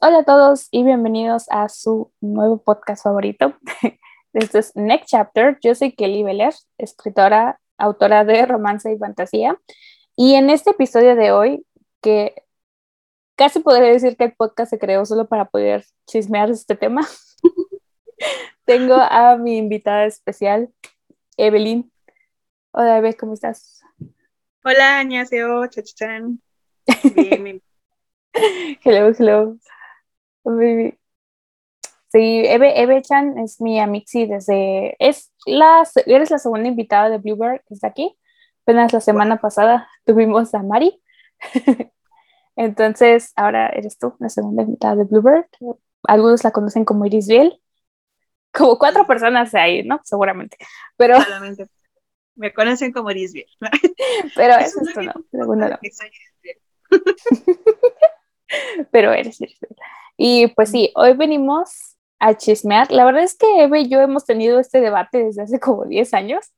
Hola a todos y bienvenidos a su nuevo podcast favorito. Este es Next Chapter. Yo soy Kelly Beller, escritora, autora de romance y fantasía. Y en este episodio de hoy, que casi podría decir que el podcast se creó solo para poder chismear este tema, tengo a mi invitada especial, Evelyn. Hola, Eve, ¿cómo estás? Hola, Añaseo, chachachan. Bien, bien. hello, hello. Sí, Eve, Eve Chan es mi amixi desde, es la, eres la segunda invitada de Bluebird que está aquí. Apenas la semana pasada tuvimos a Mari. Entonces, ahora eres tú la segunda invitada de Bluebird. Algunos la conocen como Iris Biel. Como cuatro personas ahí, ¿no? Seguramente. Pero, me conocen como Iris Biel. pero eso es todo, no. Segundo no. Pero eres, eres. Y pues sí, hoy venimos a chismear. La verdad es que Eve y yo hemos tenido este debate desde hace como 10 años.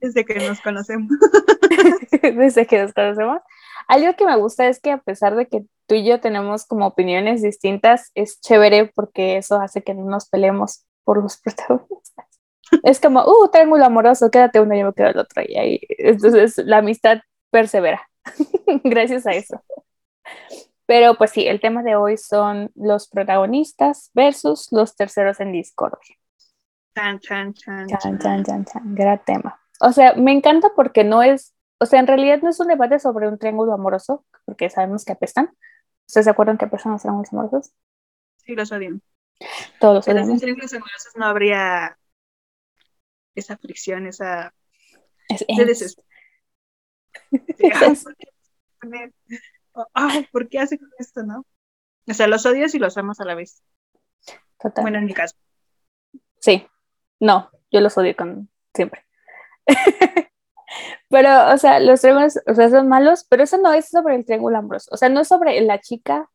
Desde que nos conocemos. desde que nos conocemos. Algo que me gusta es que a pesar de que tú y yo tenemos como opiniones distintas, es chévere porque eso hace que no nos peleemos por los protagonistas. Es como, uh, triángulo amoroso, quédate uno y yo me quedo el otro. Y ahí, entonces la amistad persevera. Gracias a eso. Pero pues sí, el tema de hoy son los protagonistas versus los terceros en discordia. Chan, chan, chan, Chan, chan, chan, chan, gran tema. O sea, me encanta porque no es, o sea, en realidad no es un debate sobre un triángulo amoroso, porque sabemos que apestan. ¿Ustedes se acuerdan que apestan los triángulos amorosos? Sí, los odian. Todos los sin odiamos. triángulos amorosos no habría esa fricción, esa Es- es- ay, ¿por qué hace esto, no? O sea, los odias y los amas a la vez. total. Bueno, en mi caso. Sí, no, yo los odio con siempre. pero, o sea, los triángulos, o sea, son malos, pero eso no es sobre el triángulo amoroso. O sea, no es sobre la chica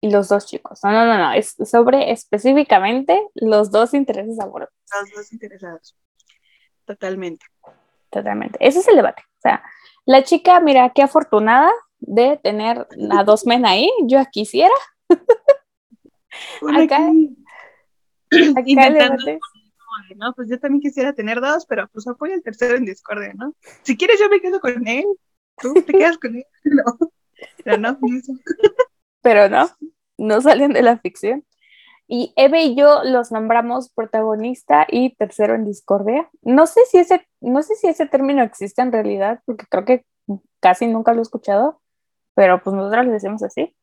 y los dos chicos. No, no, no, no. Es sobre específicamente los dos intereses amorosos. Los dos interesados. Totalmente. Totalmente. Ese es el debate. O sea, la chica, mira, qué afortunada de tener a dos men ahí. Yo quisiera. Acá- aquí Acá no, pues yo también quisiera tener dos, pero pues apoya el tercero en discordia, ¿no? Si quieres yo me quedo con él, tú te quedas con él, no, pero no, eso. pero no, no salen de la ficción. Y Eve y yo los nombramos protagonista y tercero en discordia. No sé si ese, no sé si ese término existe en realidad, porque creo que casi nunca lo he escuchado, pero pues nosotros le decimos así.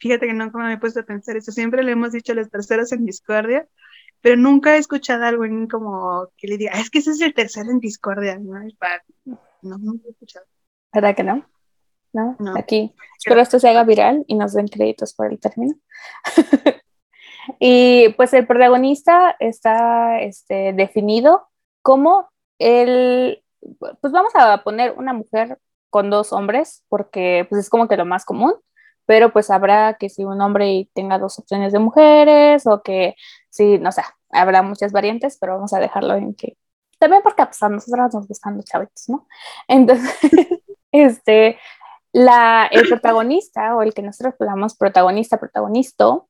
Fíjate que nunca me he puesto a pensar eso, siempre le hemos dicho a los terceros en discordia, pero nunca he escuchado algo en como que le diga, "Ah, es que ese es el tercero en discordia, ¿no? No, nunca he escuchado. ¿Verdad que no? ¿No? No. Aquí. Espero esto se haga viral y nos den créditos por el término. y pues el protagonista está este, definido como el, pues vamos a poner una mujer con dos hombres, porque pues es como que lo más común, pero pues habrá que si un hombre tenga dos opciones de mujeres o que sí, no sé, habrá muchas variantes, pero vamos a dejarlo en que también porque pues, a nosotros nos gustan los chavitos, ¿no? Entonces, este, la, el protagonista o el que nosotros llamamos protagonista, protagonisto,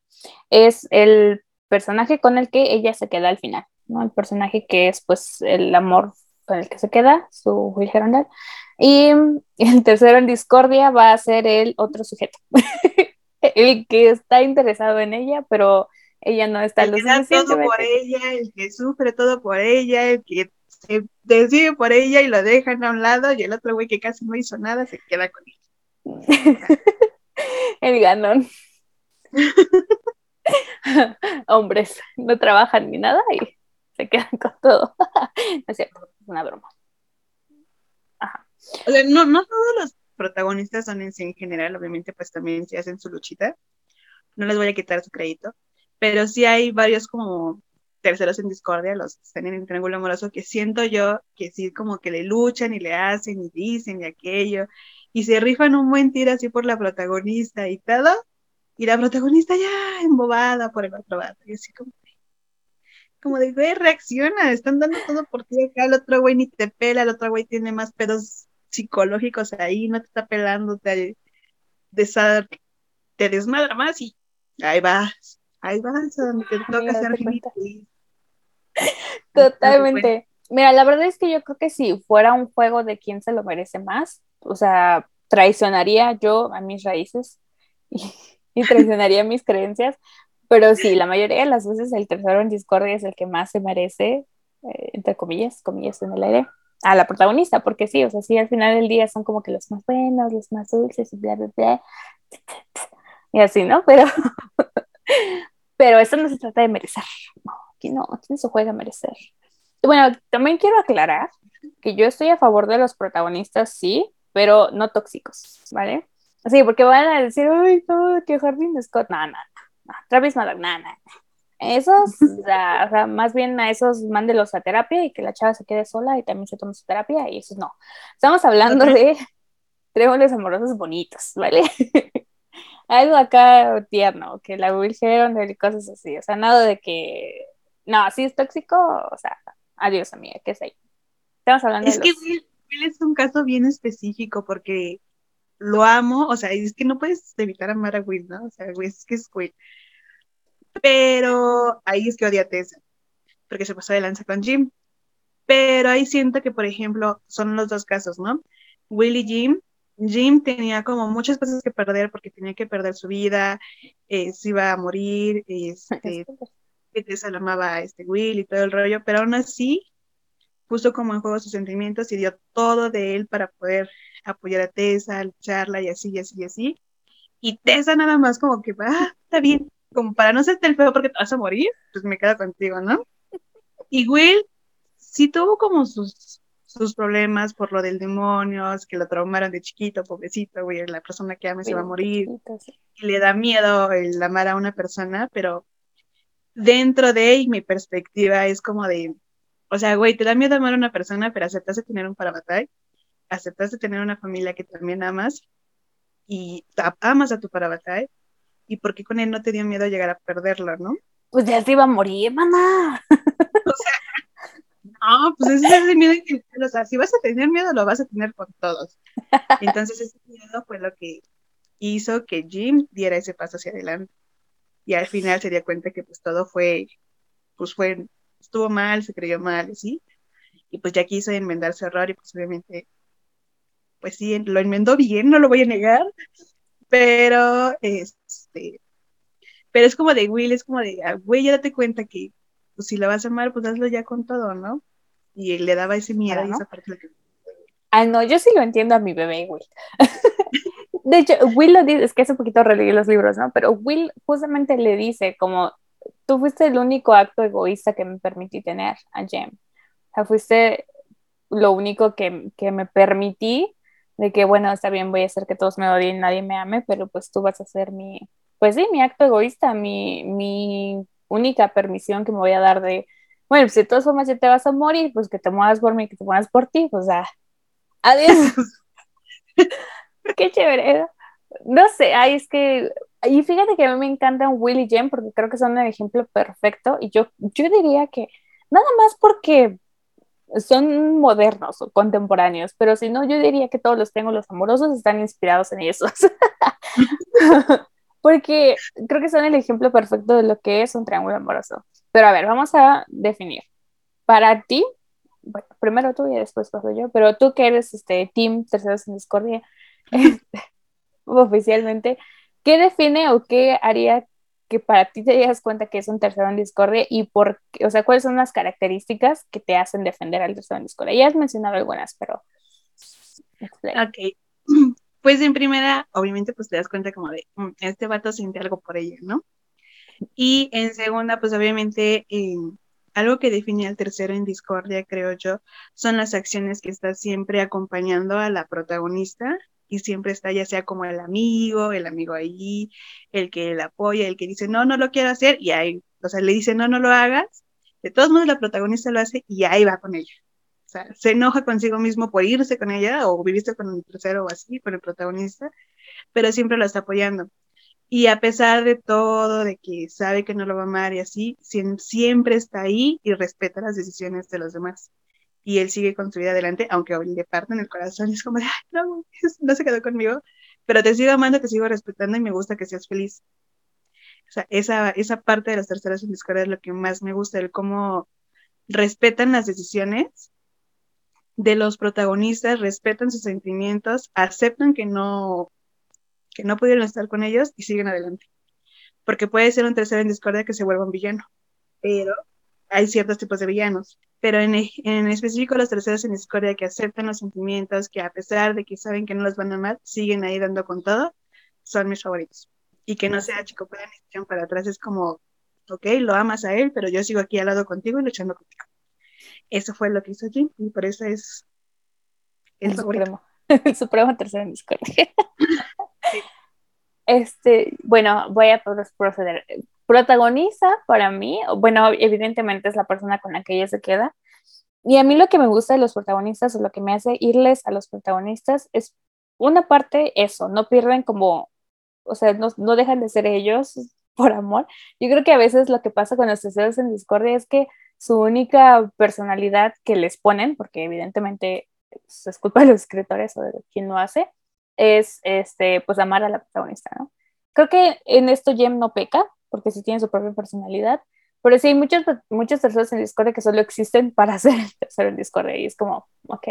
es el personaje con el que ella se queda al final, ¿no? El personaje que es pues el amor con el que se queda, su Will Herondale. Y el tercero en discordia va a ser el otro sujeto, el que está interesado en ella, pero ella no está El lo que da todo por ella, el que sufre todo por ella, el que se decide por ella y lo dejan a un lado, y el otro güey que casi no hizo nada se queda con ella. el ganón. Hombres, no trabajan ni nada y se quedan con todo. es cierto, es una broma. Ajá. O sea, no, no todos los protagonistas son en sí en general, obviamente, pues también se hacen su luchita. No les voy a quitar su crédito, pero sí hay varios como terceros en discordia, los que están en el triángulo amoroso, que siento yo que sí como que le luchan y le hacen y dicen y aquello, y se rifan un buen tiro así por la protagonista y todo, y la protagonista ya embobada por el otro vato, y así como, como de, güey, reacciona, están dando todo por ti acá, el otro güey ni te pela, el otro güey tiene más pedos psicológicos ahí, no te está pelando, te, desa- te desmadra más y Ahí vas, ahí vas, a donde te toca ser Totalmente. Mira, la verdad es que yo creo que si fuera un juego de quién se lo merece más, o sea, traicionaría yo a mis raíces y, traicionaría mis creencias, pero sí, la mayoría de las veces el tercero en discordia es el que más se merece, eh, entre comillas, comillas en el aire, a la protagonista, porque sí, o sea, sí, al final del día son como que los más buenos, los más dulces y bla, bla, bla, y así, ¿no? Pero, pero eso no se trata de merecer, no, aquí no, aquí no se juega a merecer. Bueno, también quiero aclarar que yo estoy a favor de los protagonistas, sí, pero no tóxicos, ¿vale? Sí, porque van a decir, ay, no, que Jardín Scott, no, no, no, Travis Maddox, no, no, Esos, o sea, más bien a esos mándelos a terapia y que la chava se quede sola y también se tome su terapia y esos no. Estamos hablando de triángulos amorosos bonitos, ¿vale? Algo acá tierno, que la Will y cosas así, o sea, nada de que, no, si es tóxico, o sea, Adiós, amiga, ¿qué es ahí? Estamos hablando es que Will, es un caso bien específico porque lo amo, o sea, es que no puedes evitar amar a Will, ¿no? O sea, Will es que es Will. Pero ahí es que odia a Tessa, porque se pasó de lanza con Jim. Pero ahí siento que, por ejemplo, son los dos casos, ¿no? Will y Jim. Jim tenía como muchas cosas que perder porque tenía que perder su vida, eh, se iba a morir, este, que Tessa lo amaba a este Will y todo el rollo, pero aún así puso como en juego sus sentimientos y dio todo de él para poder apoyar a Tessa, lucharla y así, y así, y así. Y Tessa nada más como que, ah, está bien, como para no hacerte el feo porque te vas a morir, pues me quedo contigo, ¿no? Y Will sí tuvo como sus, sus problemas por lo del demonio, que lo traumaron de chiquito, pobrecito, güey, la persona que ama se va a morir. Y le da miedo el amar a una persona, pero dentro de mi perspectiva es como de, o sea, güey, te da miedo amar a una persona, pero aceptas de tener un parabatay, aceptas de tener una familia que también amas y amas a tu parabatay, y por qué con él no te dio miedo llegar a perderlo, ¿no? Pues ya se iba a morir, mamá. O sea, no, pues ese es el miedo que, o sea, si vas a tener miedo, lo vas a tener con todos. Entonces ese miedo fue lo que hizo que Jim diera ese paso hacia adelante y al final se dio cuenta que pues todo fue, pues fue, estuvo mal, se creyó mal, ¿sí? Y pues ya quiso enmendar su error y pues obviamente, pues sí, lo enmendó bien, no lo voy a negar, pero este, pero es como de Will, es como de, ah, güey, ya date cuenta que pues si lo vas a amar, pues hazlo ya con todo, ¿no? Y le daba ese miedo y esa parte. Ah, no, yo sí lo entiendo a mi bebé, Will. de hecho, Will lo dice, es que hace un poquito releí los libros, ¿no? Pero Will justamente le dice como, tú fuiste el único acto egoísta que me permití tener a Jem. O sea, fuiste lo único que, que, me permití de que, bueno, está bien, voy a hacer que todos me odien, nadie me ame, pero pues tú vas a ser mi, pues sí, mi acto egoísta, mi, mi única permisión que me voy a dar de, bueno, pues de todas formas ya te vas a morir, pues que te mueras por mí, que te mueras por ti, pues ya, adiós. Qué chévere. No sé, ay, es que. Y fíjate que a mí me encantan Will y Jen porque creo que son el ejemplo perfecto. Y yo, yo diría que nada más porque son modernos o contemporáneos, pero si no, yo diría que todos los triángulos amorosos están inspirados en esos. porque creo que son el ejemplo perfecto de lo que es un triángulo amoroso. Pero a ver, vamos a definir. Para ti, bueno, primero tú y después paso yo, pero tú que eres este team Terceros en Discordia, oficialmente, ¿qué define o qué haría que para ti te digas cuenta que es un tercero en discordia y por o sea, cuáles son las características que te hacen defender al tercero en discordia? Ya has mencionado algunas, pero... Ok. Pues en primera, obviamente, pues te das cuenta como de, mm, este vato siente algo por ella, ¿no? Y en segunda, pues obviamente, eh, algo que define al tercero en discordia, creo yo, son las acciones que está siempre acompañando a la protagonista y siempre está ya sea como el amigo, el amigo ahí, el que la apoya, el que dice, no, no lo quiero hacer, y ahí, o sea, le dice, no, no lo hagas, de todos modos la protagonista lo hace y ahí va con ella. O sea, se enoja consigo mismo por irse con ella o viviste con el tercero o así, con el protagonista, pero siempre lo está apoyando. Y a pesar de todo, de que sabe que no lo va a amar y así, siempre está ahí y respeta las decisiones de los demás y él sigue con adelante, aunque hoy le en el corazón, es como de, no, no se quedó conmigo, pero te sigo amando, te sigo respetando y me gusta que seas feliz. sea, esa, esa parte de los terceros en discordia es lo que más me gusta, el cómo respetan las decisiones de los protagonistas, respetan sus sentimientos, aceptan que no, que no pudieron estar con ellos y siguen adelante. Porque puede ser un tercero en discordia que se vuelva un villano, pero hay ciertos tipos de villanos. Pero en, en específico los terceros en discordia que aceptan los sentimientos, que a pesar de que saben que no los van a amar, siguen ahí dando con todo, son mis favoritos. Y que no sea chico para ni para atrás, es como, ok, lo amas a él, pero yo sigo aquí al lado contigo y luchando contigo. Eso fue lo que hizo Jim y por eso es el, supremo. el supremo tercero en discordia. Este, bueno, voy a proceder. Protagoniza para mí, bueno, evidentemente es la persona con la que ella se queda. Y a mí lo que me gusta de los protagonistas o lo que me hace irles a los protagonistas es una parte eso, no pierden como, o sea, no, no dejan de ser ellos por amor. Yo creo que a veces lo que pasa con los terceros en discordia es que su única personalidad que les ponen, porque evidentemente pues, es culpa de los escritores o de quien lo hace, es este, pues amar a la protagonista, ¿no? Creo que en esto Jem no peca, porque sí tiene su propia personalidad, pero sí hay muchos, muchos terceros en Discord que solo existen para ser el tercero en Discord y es como, ok.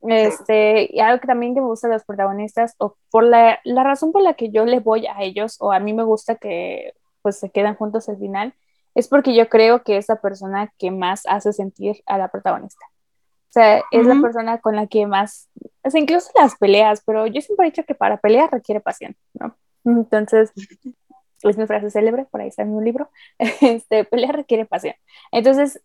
Este, y algo que también que me gusta de los protagonistas, o por la, la razón por la que yo le voy a ellos, o a mí me gusta que pues se quedan juntos al final, es porque yo creo que es la persona que más hace sentir a la protagonista. O sea, es la persona con la que más, o sea, incluso las peleas, pero yo siempre he dicho que para pelear requiere pasión, ¿no? Entonces, es mi frase célebre, por ahí está en un libro, este, pelear requiere pasión. Entonces,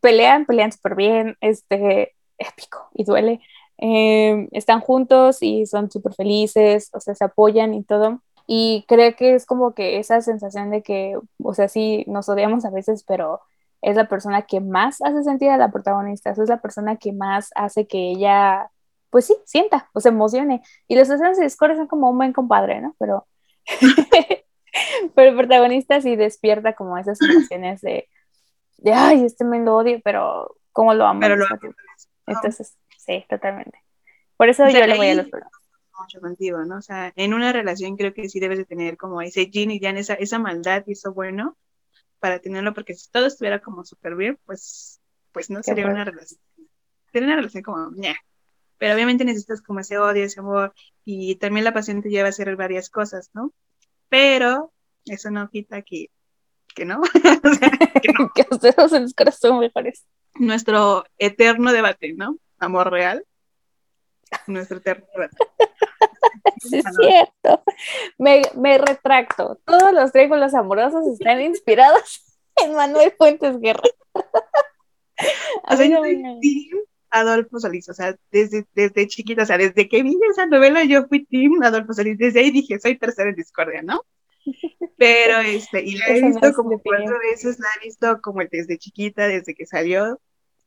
pelean, pelean súper bien, este, épico y duele. Em, están juntos y son súper felices, o sea, se apoyan y todo. Y creo que es como que esa sensación de que, o sea, sí, nos odiamos a veces, pero es la persona que más hace sentir a la protagonista, es la persona que más hace que ella, pues sí, sienta o se emocione. Y los escenas de Discord son como un buen compadre, ¿no? Pero, pero el protagonista sí despierta como esas emociones de, de ay, este me lo odio, pero ¿cómo lo amo? Pero lo Entonces, sí, totalmente. Por eso yo le voy a los mucho contigo, ¿no? O sea, en una relación creo que sí debes de tener como ese yin y yang, esa, esa maldad y eso bueno para tenerlo, porque si todo estuviera como súper bien, pues, pues no sería una relación. Sería una relación como, ña. Pero obviamente necesitas como ese odio, ese amor, y también la pasión te lleva a hacer varias cosas, ¿no? Pero eso no quita que, que no. o sea, que no. que ustedes en corazón mejores. Nuestro eterno debate, ¿no? Amor real. Nuestro eterno debate. es cierto. Me, me, retracto. Todos los triángulos amorosos están inspirados en Manuel Fuentes Guerra. o sea, yo Adolfo Solís, o sea, desde, desde chiquita, o sea, desde que vi esa novela yo fui team Adolfo Solís, desde ahí dije, soy tercera en discordia, ¿no? Pero, este, y la he visto como cuatro veces, la he visto como desde chiquita, desde que salió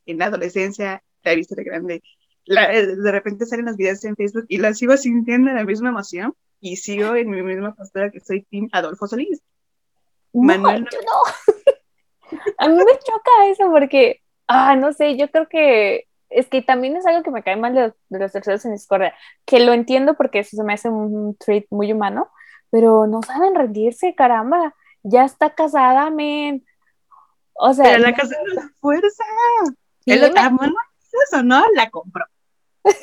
en la adolescencia, la he visto de grande de repente salen los videos en Facebook y la sigo sintiendo la misma emoción y sigo en mi misma postura que soy Team Adolfo Solís. Manuel. No. A mí me choca eso porque, ah, no sé, yo creo que es que también es algo que me cae mal de, los terceros en Discord, que lo entiendo porque eso se me hace un trait muy humano, pero no saben rendirse, caramba. Ya está casada, men. O sea. Pero la casa de la fuerza. el, eso no la compró.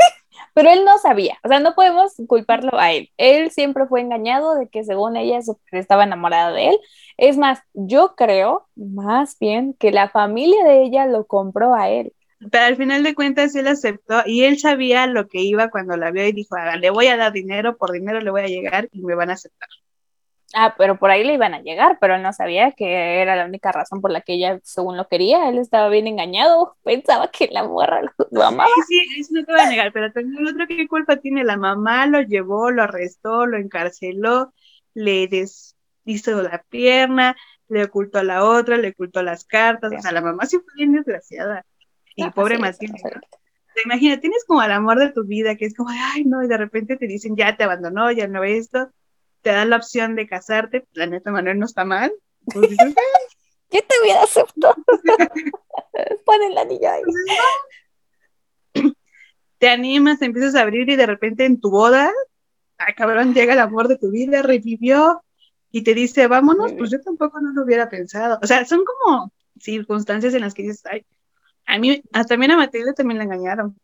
Pero él no sabía, o sea, no podemos culparlo a él. Él siempre fue engañado de que según ella estaba enamorada de él. Es más, yo creo más bien que la familia de ella lo compró a él. Pero al final de cuentas él aceptó y él sabía lo que iba cuando la vio y dijo, ah, le voy a dar dinero, por dinero le voy a llegar y me van a aceptar. Ah, pero por ahí le iban a llegar, pero él no sabía que era la única razón por la que ella, según lo quería, él estaba bien engañado, pensaba que la morra lo, amaba. Sí, sí, eso no te voy a negar, pero también el otro que culpa tiene la mamá, lo llevó, lo arrestó, lo encarceló, le deshizo la pierna, le ocultó a la otra, le ocultó las cartas, o sea, la mamá sí fue bien desgraciada. Y ah, pobre Matilde. Te imaginas, tienes como al amor de tu vida, que es como, ay, no, y de repente te dicen, ya te abandonó, ya no esto, te dan la opción de casarte, la neta Manuel no está mal. Pues ¿Qué te hubiera aceptado? Pon el anillo ahí. Te animas, te empiezas a abrir y de repente en tu boda, ay cabrón, llega el amor de tu vida, revivió y te dice, vámonos, pues yo tampoco no lo hubiera pensado. O sea, son como circunstancias en las que dices, ay, a mí, hasta también a Matilde también la engañaron.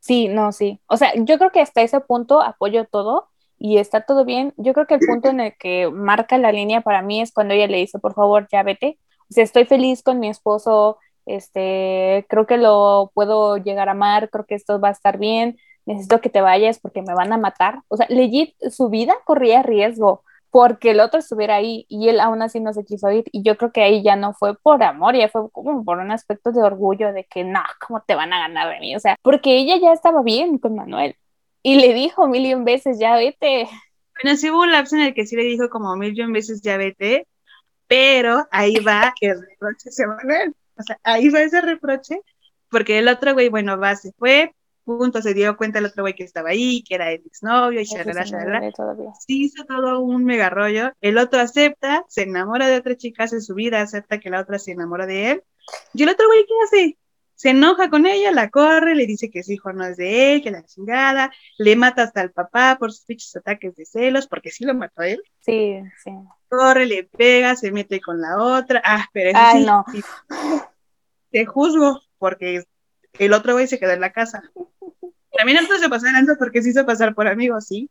Sí, no, sí. O sea, yo creo que hasta ese punto apoyo todo y está todo bien. Yo creo que el punto en el que marca la línea para mí es cuando ella le dice, por favor, ya vete. O sea, estoy feliz con mi esposo, este, creo que lo puedo llegar a amar, creo que esto va a estar bien, necesito que te vayas porque me van a matar. O sea, legit, su vida corría riesgo porque el otro estuviera ahí y él aún así no se quiso ir. Y yo creo que ahí ya no fue por amor, ya fue como por un aspecto de orgullo de que no, ¿cómo te van a ganar de mí? O sea, porque ella ya estaba bien con Manuel y le dijo mil veces, ya vete. Bueno, sí hubo un lapso en el que sí le dijo como mil veces, ya vete, pero ahí va el reproche de Manuel. O sea, ahí va ese reproche, porque el otro güey, bueno, va, se fue, punto, se dio cuenta el otro güey que estaba ahí, que era el exnovio, y shalala, shalala. Sí hizo todo un mega rollo. El otro acepta, se enamora de otra chica, hace su vida, acepta que la otra se enamora de él. Y el otro güey, ¿qué hace? Se enoja con ella, la corre, le dice que su hijo no es de él, que la chingada, le mata hasta al papá por sus pinches ataques de celos, porque sí lo mató a él. Sí, sí. Corre, le pega, se mete con la otra. Ah, pero eso Ay, no. te juzgo, porque el otro güey se quedó en la casa. También antes de pasar antes porque se hizo pasar por amigo, sí.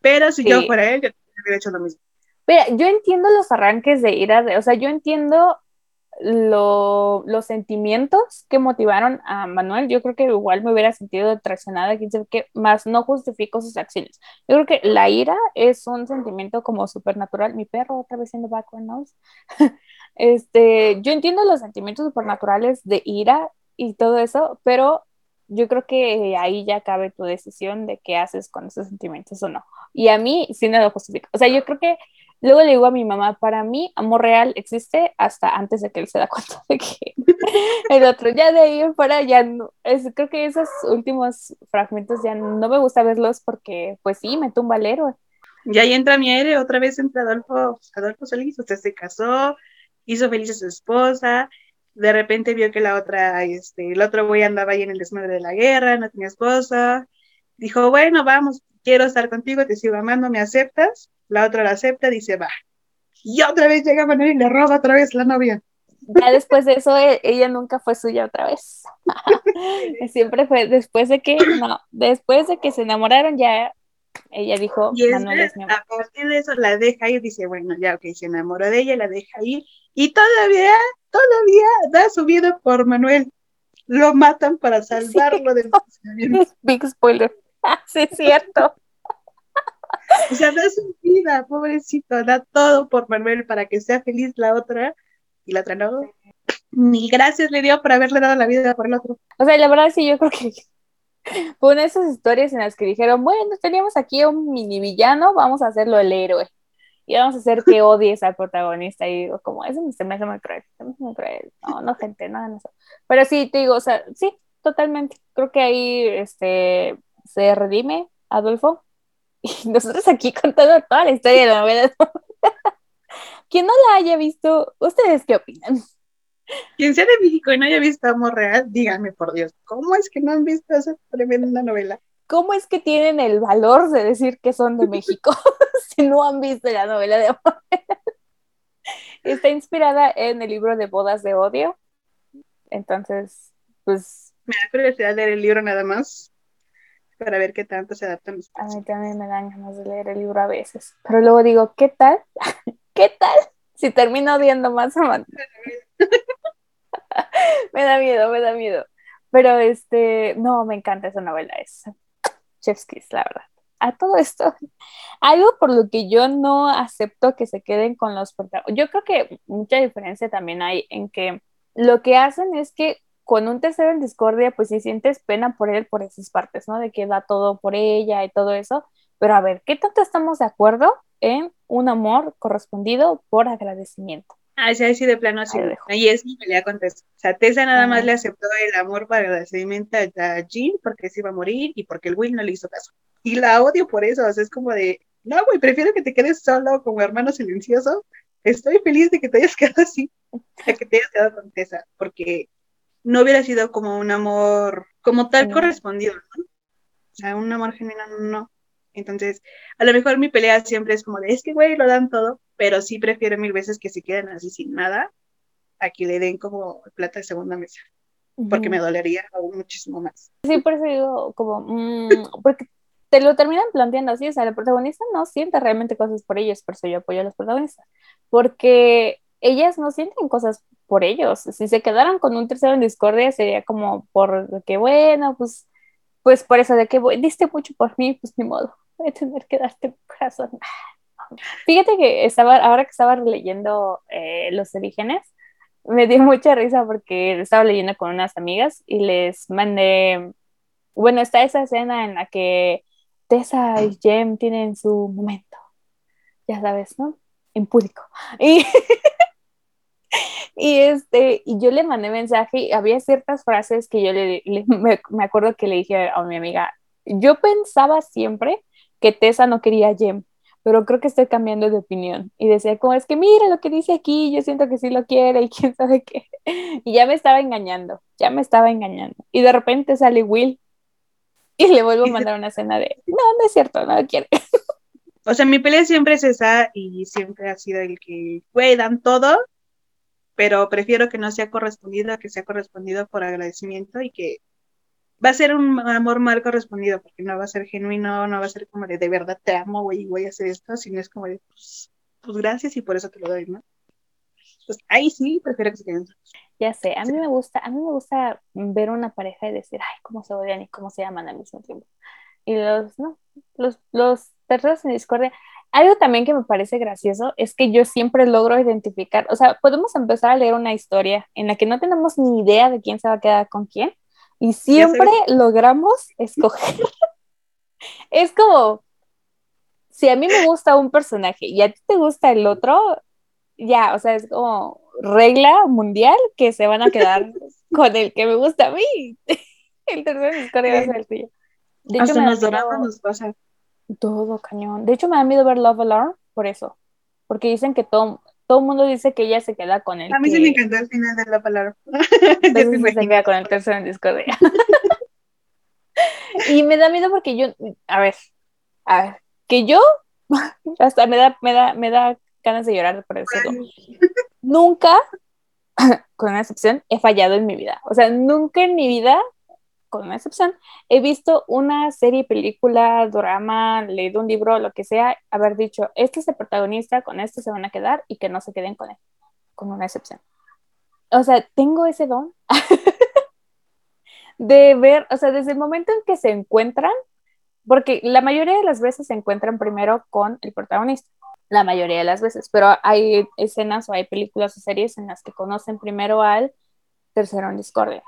Pero si yo fuera él, yo hubiera hecho lo mismo. Mira, yo entiendo los arranques de ira, de, o sea, yo entiendo lo, los sentimientos que motivaron a Manuel. Yo creo que igual me hubiera sentido traicionada, quién sabe qué, más no justifico sus acciones. Yo creo que la ira es un sentimiento como supernatural. Mi perro otra vez en the background noise. este, yo entiendo los sentimientos supernaturales de ira y todo eso, pero yo creo que ahí ya cabe tu decisión de qué haces con esos sentimientos o no. Y a mí sí me lo justifica. O sea, yo creo que luego le digo a mi mamá, para mí amor real existe hasta antes de que él se da cuenta de que el otro, ya de ahí fuera, ya no, es, creo que esos últimos fragmentos ya no me gusta verlos porque, pues sí, me tumba el héroe. Y ahí entra mi héroe, otra vez entra Adolfo, Adolfo Solís, usted se casó, hizo feliz a su esposa, de repente vio que la otra, este, el otro güey andaba ahí en el desmadre de la guerra, no tenía esposa, dijo, bueno, vamos, quiero estar contigo, te sigo amando, ¿me aceptas? La otra la acepta, dice, va. Y otra vez llega Manuel y le roba otra vez la novia. Ya después de eso, e, ella nunca fue suya otra vez. Siempre fue después de que, no, después de que se enamoraron, ya ella dijo, y Manuel es mi A partir de eso la deja ir, dice, bueno, ya, ok, se enamoró de ella, la deja ir, y todavía, todavía da su vida por Manuel. Lo matan para salvarlo del Big spoiler. sí, es cierto. O sea, da su vida, pobrecito, da todo por Manuel para que sea feliz la otra y la otra no. Ni gracias le dio por haberle dado la vida por el otro. O sea, la verdad sí, yo creo que fue una de esas historias en las que dijeron, bueno, teníamos aquí un mini villano, vamos a hacerlo el héroe y vamos a hacer que odies al protagonista. Y digo, como, eso se me hace muy cruel, se me hace muy cruel. No, no, gente, nada de eso. Pero sí, te digo, o sea, sí, totalmente. Creo que ahí este, se redime Adolfo. Y nosotros aquí contando toda la historia de la novela. Quien no la haya visto, ¿ustedes qué opinan? Quien sea de México y no haya visto Amor Real, díganme por Dios, ¿cómo es que no han visto esa tremenda novela? ¿Cómo es que tienen el valor de decir que son de México si no han visto la novela de amor? Está inspirada en el libro de Bodas de Odio. Entonces, pues... Me da curiosidad leer el libro nada más para ver qué tanto se adapta a mis A mí también me dan ganas de leer el libro a veces. Pero luego digo, ¿qué tal? ¿Qué tal? Si termino odiando más a me da miedo, me da miedo. Pero este, no, me encanta esa novela. Es Chef's la verdad. A todo esto, algo por lo que yo no acepto que se queden con los protagonistas. Yo creo que mucha diferencia también hay en que lo que hacen es que con un tercero en discordia, pues si sientes pena por él por esas partes, ¿no? De que da todo por ella y todo eso. Pero a ver, ¿qué tanto estamos de acuerdo en un amor correspondido por agradecimiento? Ah, sí, sí, de plano así. Ahí es mi pelea con Tessa. O sea, Tessa nada más le aceptó el amor para agradecimiento a Jean porque se iba a morir y porque el Will no le hizo caso. Y la odio por eso, o sea, es como de, no, güey, prefiero que te quedes solo como hermano silencioso. Estoy feliz de que te hayas quedado así, de que te hayas quedado con Tessa, porque no hubiera sido como un amor como tal correspondido, ¿no? O sea, un amor genuino no. Entonces, a lo mejor mi pelea siempre es como de, es que, güey, lo dan todo, pero sí prefiero mil veces que se queden así sin nada a que le den como plata de segunda mesa, porque me dolería aún muchísimo más. Sí, por eso digo, como, mmm, porque te lo terminan planteando así, o sea, el protagonista no siente realmente cosas por ellos, por eso yo apoyo a los protagonistas, porque ellas no sienten cosas por ellos. Si se quedaran con un tercero en discordia sería como por que, bueno, pues, pues por eso de que diste mucho por mí, pues ni modo, voy a tener que darte mi corazón. Fíjate que estaba, ahora que estaba leyendo eh, Los Orígenes, me dio mucha risa porque estaba leyendo con unas amigas y les mandé, bueno, está esa escena en la que Tessa y Jem tienen su momento, ya sabes, ¿no? Impúdico. Y Y, este, y yo le mandé mensaje y había ciertas frases que yo le, me, me, acuerdo que le dije a mi amiga, yo pensaba siempre que Tessa no quería a Jem, pero creo que estoy cambiando de opinión. Y decía, como es que mira lo que dice aquí, yo siento que sí lo quiere y quién sabe qué. Y ya me estaba engañando, ya me estaba engañando. Y de repente sale Will y le vuelvo a mandar una escena de, no, no es cierto, no lo quiere. O sea, mi pelea siempre es esa y siempre ha sido el que, güey, dan todo pero prefiero que no sea correspondido a que sea correspondido por agradecimiento y que va a ser un amor mal correspondido, porque no va a ser genuino, no va a ser como de de verdad te amo, güey, voy a hacer esto, sino es como de pues, pues, gracias y por eso te lo doy, ¿no? Pues ahí sí, prefiero que se queden. Ya sé, a mí me gusta, a mí me gusta ver una pareja y decir, ay, cómo se odian y cómo se llaman al mismo tiempo. Y los, no, los, los terceros en discordia, algo también que me parece gracioso es que yo siempre logro identificar, o sea, podemos empezar a leer una historia en la que no tenemos ni idea de quién se va a quedar con quién y siempre logramos escoger. es como, si a mí me gusta un personaje y a ti te gusta el otro, ya, o sea, es como regla mundial que se van a quedar con el que me gusta a mí. el tercer historia va a ser el tuyo. De hecho, Hasta nos nos pasa. Todo cañón. De hecho, me da miedo ver Love Alarm por eso. Porque dicen que todo, todo el mundo dice que ella se queda con él. A mí sí me encantó el final de Love Alarm. Entonces se queda con el tercero en discordia. y me da miedo porque yo, a ver, a ver, que yo, hasta me da, me da, me da ganas de llorar por decirlo. nunca, con una excepción, he fallado en mi vida. O sea, nunca en mi vida con una excepción, he visto una serie, película, drama, leído un libro, lo que sea, haber dicho, este es el protagonista, con este se van a quedar y que no se queden con él, con una excepción. O sea, tengo ese don de ver, o sea, desde el momento en que se encuentran, porque la mayoría de las veces se encuentran primero con el protagonista, la mayoría de las veces, pero hay escenas o hay películas o series en las que conocen primero al tercero en discordia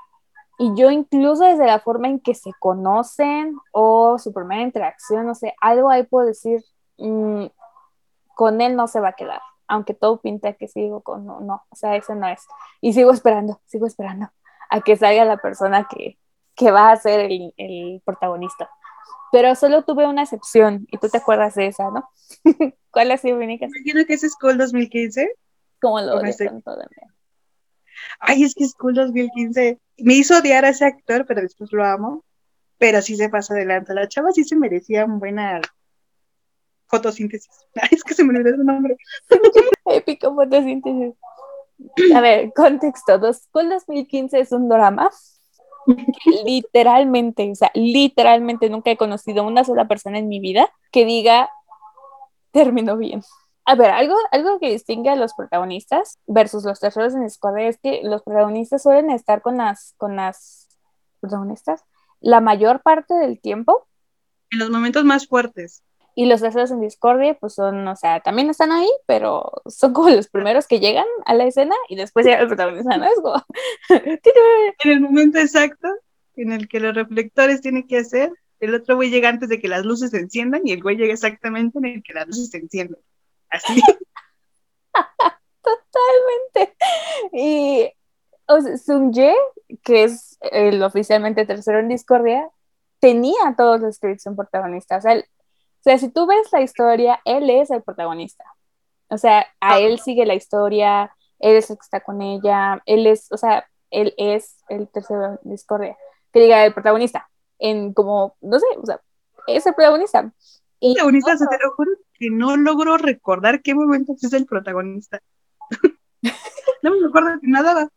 y yo incluso desde la forma en que se conocen o su primera interacción, no sé, algo ahí puedo decir, mm, con él no se va a quedar, aunque todo pinta que sigo con, no, no, o sea, eso no es. Y sigo esperando, sigo esperando a que salga la persona que, que va a ser el, el, protagonista. Pero solo tuve una excepción, y tú te acuerdas de esa, ¿no? ¿Cuál ha sido mi Imagino que es School 2015. Como lo de tanto ay, es que School 2015 me hizo odiar a ese actor, pero después lo amo. Pero sí se pasa adelante. La chava sí se merecía buena fotosíntesis. Ay, es que se me olvidó su nombre. Épico fotosíntesis. A ver, contexto. School 2015 es un drama literalmente, o sea, literalmente nunca he conocido una sola persona en mi vida que diga terminó bien a ver, algo, algo que distingue a los protagonistas versus los terceros en discordia es que los protagonistas suelen estar con las, con las protagonistas la mayor parte del tiempo. En los momentos más fuertes. Y los terceros en discordia, pues son, o sea, también están ahí, pero son como los primeros que llegan a la escena y después llega el protagonista, ¿no? Es como... en el momento exacto en el que los reflectores tienen que hacer, el otro güey llega antes de que las luces se enciendan y el güey llega exactamente en el que las luces se encienden. Totalmente. Y o Sun Ye, que es el oficialmente tercero en Discordia, tenía todos los scripts en protagonista. O sea, o sea, si tú ves la historia, él es el protagonista. O sea, a ah. él sigue la historia, él es el que está con ella, él es, o sea, él es el tercero en Discordia. Que diga el protagonista, en como, no sé, o sea, es el protagonista. protagonista, se te lo juro que no logro recordar qué momento es el protagonista. no me acuerdo que nada.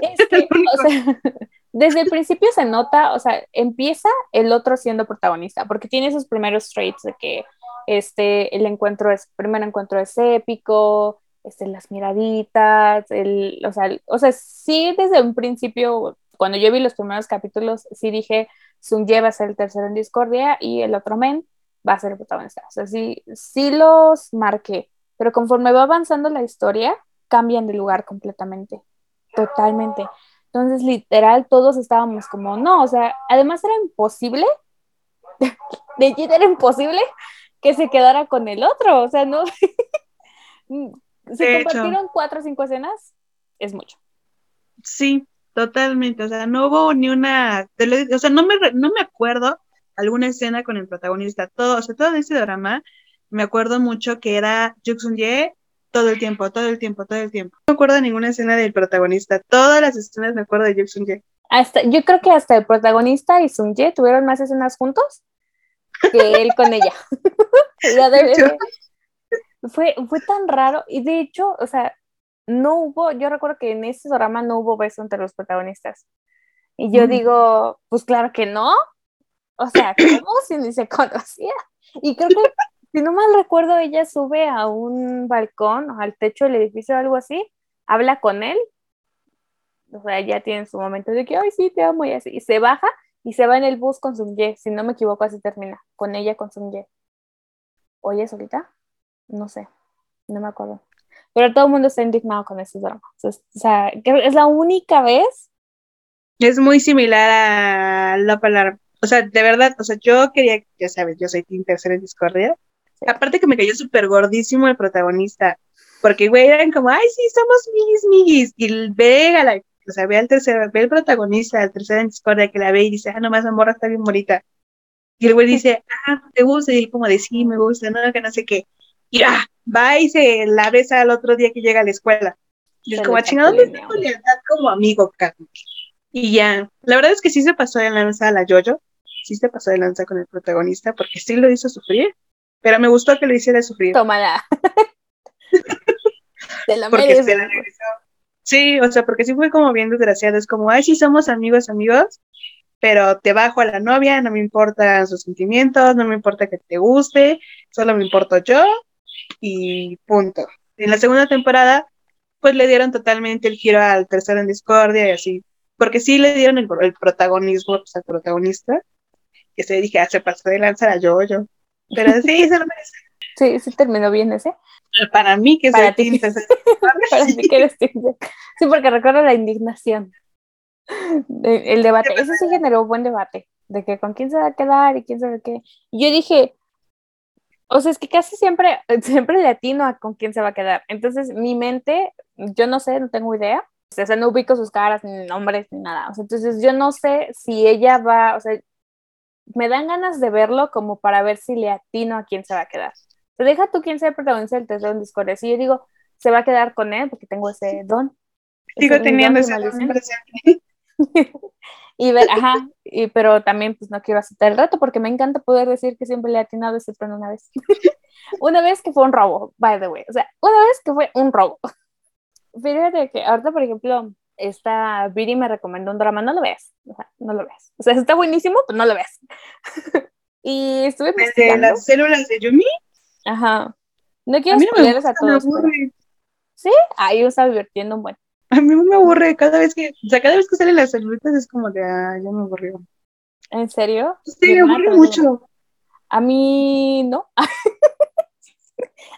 Es que, o sea, desde el principio se nota, o sea, empieza el otro siendo protagonista, porque tiene esos primeros traits de que este, el encuentro es, primer encuentro es épico, este, las miraditas, el, o sea, o sea, sí desde un principio, cuando yo vi los primeros capítulos, sí dije, Sun va a ser el tercero en Discordia y el otro men va a ser el protagonista. O sea, sí, sí los marqué, pero conforme va avanzando la historia, cambian de lugar completamente, totalmente. Entonces, literal, todos estábamos como, no, o sea, además era imposible, de hecho era imposible que se quedara con el otro, o sea, no, se compartieron cuatro o cinco escenas, es mucho. Sí, totalmente, o sea, no hubo ni una, o sea, no me, no me acuerdo alguna escena con el protagonista, todo, o sea, todo ese drama, me acuerdo mucho que era Juk Ye todo el tiempo, todo el tiempo, todo el tiempo. No me acuerdo de ninguna escena del protagonista, todas las escenas me acuerdo de Juk Ye. Hasta, yo creo que hasta el protagonista y Sun Ye tuvieron más escenas juntos que él con ella. fue, fue tan raro y de hecho, o sea, no hubo, yo recuerdo que en ese drama no hubo beso entre los protagonistas. Y yo mm. digo, pues claro que no. O sea, ¿cómo si ni se conocía? Y creo que, si no mal recuerdo, ella sube a un balcón o al techo del edificio o algo así, habla con él. O sea, ya tiene su momento de que, ay, sí, te amo y así. Y se baja y se va en el bus con Sun Ye, si no me equivoco, así termina, con ella con Sun Ye. ¿Oye, solita? No sé, no me acuerdo. Pero todo el mundo está indignado con ese drama. O sea, es la única vez. Es muy similar a la palabra. O sea, de verdad, o sea, yo quería, ya sabes, yo soy Team Tercera en Discordia. Aparte que me cayó súper gordísimo el protagonista. Porque, güey, eran como, ay, sí, somos migis, migis. Y ve a la o sea, ve al tercero, ve al protagonista, al tercero en Discordia que la ve y dice, ah, nomás amor está bien bonita. Y el güey dice, ah, ¿te gusta? Y él como de, sí, me gusta, no, que no sé qué. Y ah, va y se la besa al otro día que llega a la escuela. Y es como, chingado, ¿dónde está tu lealtad como amigo, Carmen? Y ya, la verdad es que sí se pasó de lanza a la Yoyo, sí se pasó de lanza con el protagonista, porque sí lo hizo sufrir, pero me gustó que lo hiciera sufrir. Tómala. se la porque se la regresó Sí, o sea, porque sí fue como bien desgraciado, es como, ay, sí somos amigos, amigos, pero te bajo a la novia, no me importan sus sentimientos, no me importa que te guste, solo me importo yo y punto. En la segunda temporada, pues le dieron totalmente el giro al tercero en discordia y así, porque sí le dieron el, protagonismo pues, al protagonista, que se dije, ah, se pasó de lanzar a yo, yo, pero sí, se lo merece. Sí, sí terminó bien ese. Para mí que para ti. para mí que eres Sí, porque recuerdo la indignación. El debate. Ese sí generó un buen debate. De que con quién se va a quedar y quién sabe qué. Y yo dije, o sea, es que casi siempre, siempre le atino a con quién se va a quedar. Entonces, mi mente, yo no sé, no tengo idea. O sea, no ubico sus caras, ni nombres, ni nada. O sea, entonces, yo no sé si ella va, o sea, me dan ganas de verlo como para ver si le atino a quién se va a quedar. Te deja tú quién sea el protagonista del tercero en Discord. Si yo digo, se va a quedar con él porque tengo ese don. Sigo teniendo ese don. y ver, ajá, y, pero también pues no quiero aceptar el reto porque me encanta poder decir que siempre le he atinado ese trono una vez. una vez que fue un robo, by the way. O sea, una vez que fue un robo. Fíjate que ahorita, por ejemplo, esta Viri me recomendó un drama, no lo veas, o sea, no lo veas. O sea, está buenísimo, pero no lo veas. y estuve ¿De las células de Yumi? Ajá. No quiero spoilerles a, todos. Sí, ahí me está divirtiendo un buen. A mí me aburre cada vez que, o sea, cada vez que salen las celulitas es como de, ah, ya me aburrió. ¿En serio? Sí, me aburre mucho. A mí no.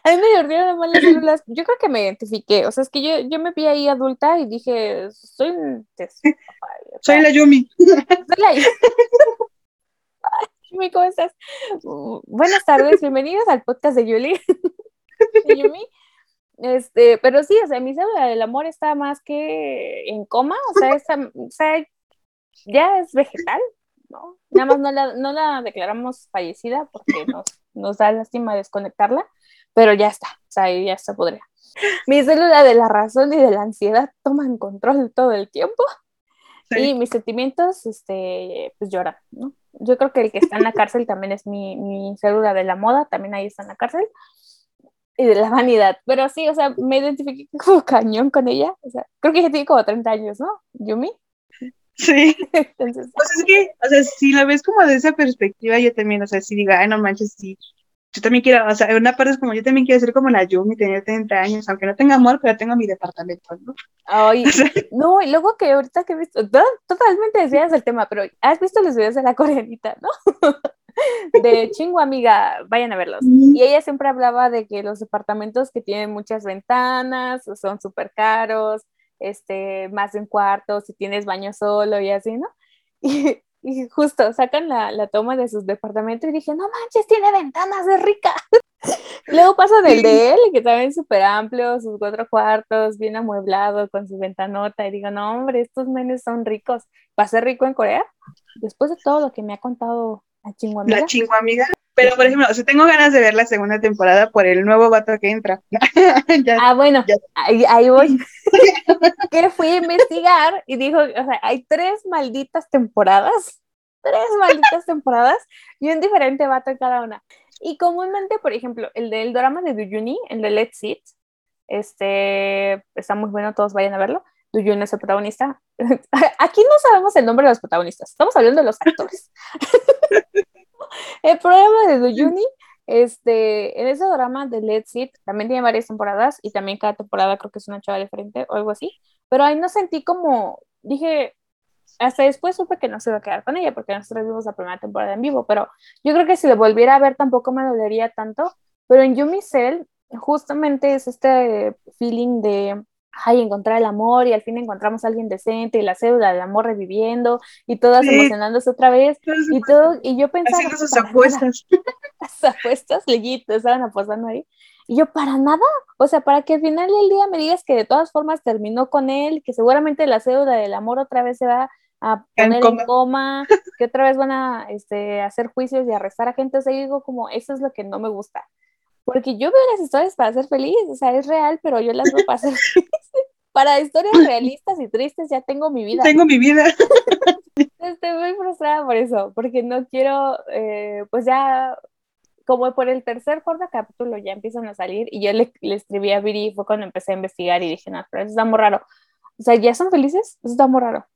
a mí me divirtieron más las células. Yo creo que me identifiqué. O sea, es que yo, yo me vi ahí adulta y dije, soy un Soy la Yumi. Soy la Yumi. ¿cómo estás? Buenas tardes, bienvenidos al podcast de Yuli. Yumi. Este, pero sí, o sea, mi célula del amor está más que en coma, o sea, o sea ya es vegetal, ¿no? Nada más no la, no la declaramos fallecida porque nos, nos da lástima desconectarla, pero ya está, o sea, ya está podrida. Mi célula de la razón y de la ansiedad toman control todo el tiempo y mis sentimientos, este, pues lloran, ¿no? Yo creo que el que está en la cárcel también es mi, mi célula de la moda, también ahí está en la cárcel. Y de la vanidad. Pero sí, o sea, me identifiqué como cañón con ella. O sea, creo que ella tiene como 30 años, ¿no? Yumi. Sí. Entonces, pues es que, o sea, si la ves como de esa perspectiva, yo también, o sea, si digo, ay, no manches, sí, yo también quiero, o sea, una parte es como yo también quiero ser como la Yumi, tener 30 años, aunque no tenga amor, pero tengo mi departamento, ¿no? Ay, no, y luego que ahorita que he visto, totalmente decías el tema, pero has visto los videos de la coreanita, ¿no? de chingo amiga, vayan a verlos. Y ella siempre hablaba de que los departamentos que tienen muchas ventanas son súper caros, este, más de un cuarto, si tienes baño solo y así, ¿no? Y, y justo sacan la, la, toma de sus departamentos y dije, no manches, tiene ventanas, de rica. Luego pasa del de él, que también es súper amplio, sus cuatro cuartos, bien amueblado, con su ventanota. Y digo, no, hombre, estos menes son ricos. ¿Va a ser rico en Corea? Después de todo lo que me ha contado la chinguamiga. La chinguamiga. Pero, por ejemplo, o tengo ganas de ver la segunda temporada por el nuevo vato que entra. ah, bueno, ahí, ahí, voy. que fui a investigar y dijo, o sea, hay tres malditas temporadas, tres malditas temporadas y un diferente vato en cada una. Y comúnmente, por ejemplo, el del drama de Duyuni, el de Let's Sit, este, está muy bueno, todos vayan a verlo. Duyuni es el protagonista. Aquí no sabemos el nombre de los protagonistas, estamos hablando de los actores. el problema de Duyuni, este, en ese drama de Let's Sit, también tiene varias temporadas y también cada temporada creo que es una chava diferente o algo así, pero ahí no sentí como, dije, hasta después supe que no se iba a quedar con ella porque nosotros vimos la primera temporada en vivo, pero yo creo que si lo volviera a ver tampoco me dolería tanto, pero en Yumi Cell justamente es este feeling de ay, encontrar el amor y al fin encontramos a alguien decente y la cédula del amor reviviendo y todas emocionándose otra vez y todo, y yo pensaba... Haciendo sus apuestas. Las apuestas, leyitos, estaban apostando ahí. Y yo, para nada, o sea, para que al final del día me digas que de todas formas terminó con él, que seguramente la cédula del amor otra vez se va a poner en coma, que otra vez van a este, hacer juicios y arrestar a gente. O sea, digo como, eso es lo que no me gusta. Porque yo veo las historias para ser feliz, o sea, es real, pero yo las veo para ser feliz. Para historias realistas y tristes ya tengo mi vida. Tengo mi vida. Estoy muy frustrada por eso, porque no quiero, eh, pues ya, como por el tercer, cuarto capítulo ya empiezan a salir y yo le, le escribí a Viri, fue cuando empecé a investigar y dije, no, pero eso está muy raro. O sea, ¿ya son felices? Eso está muy raro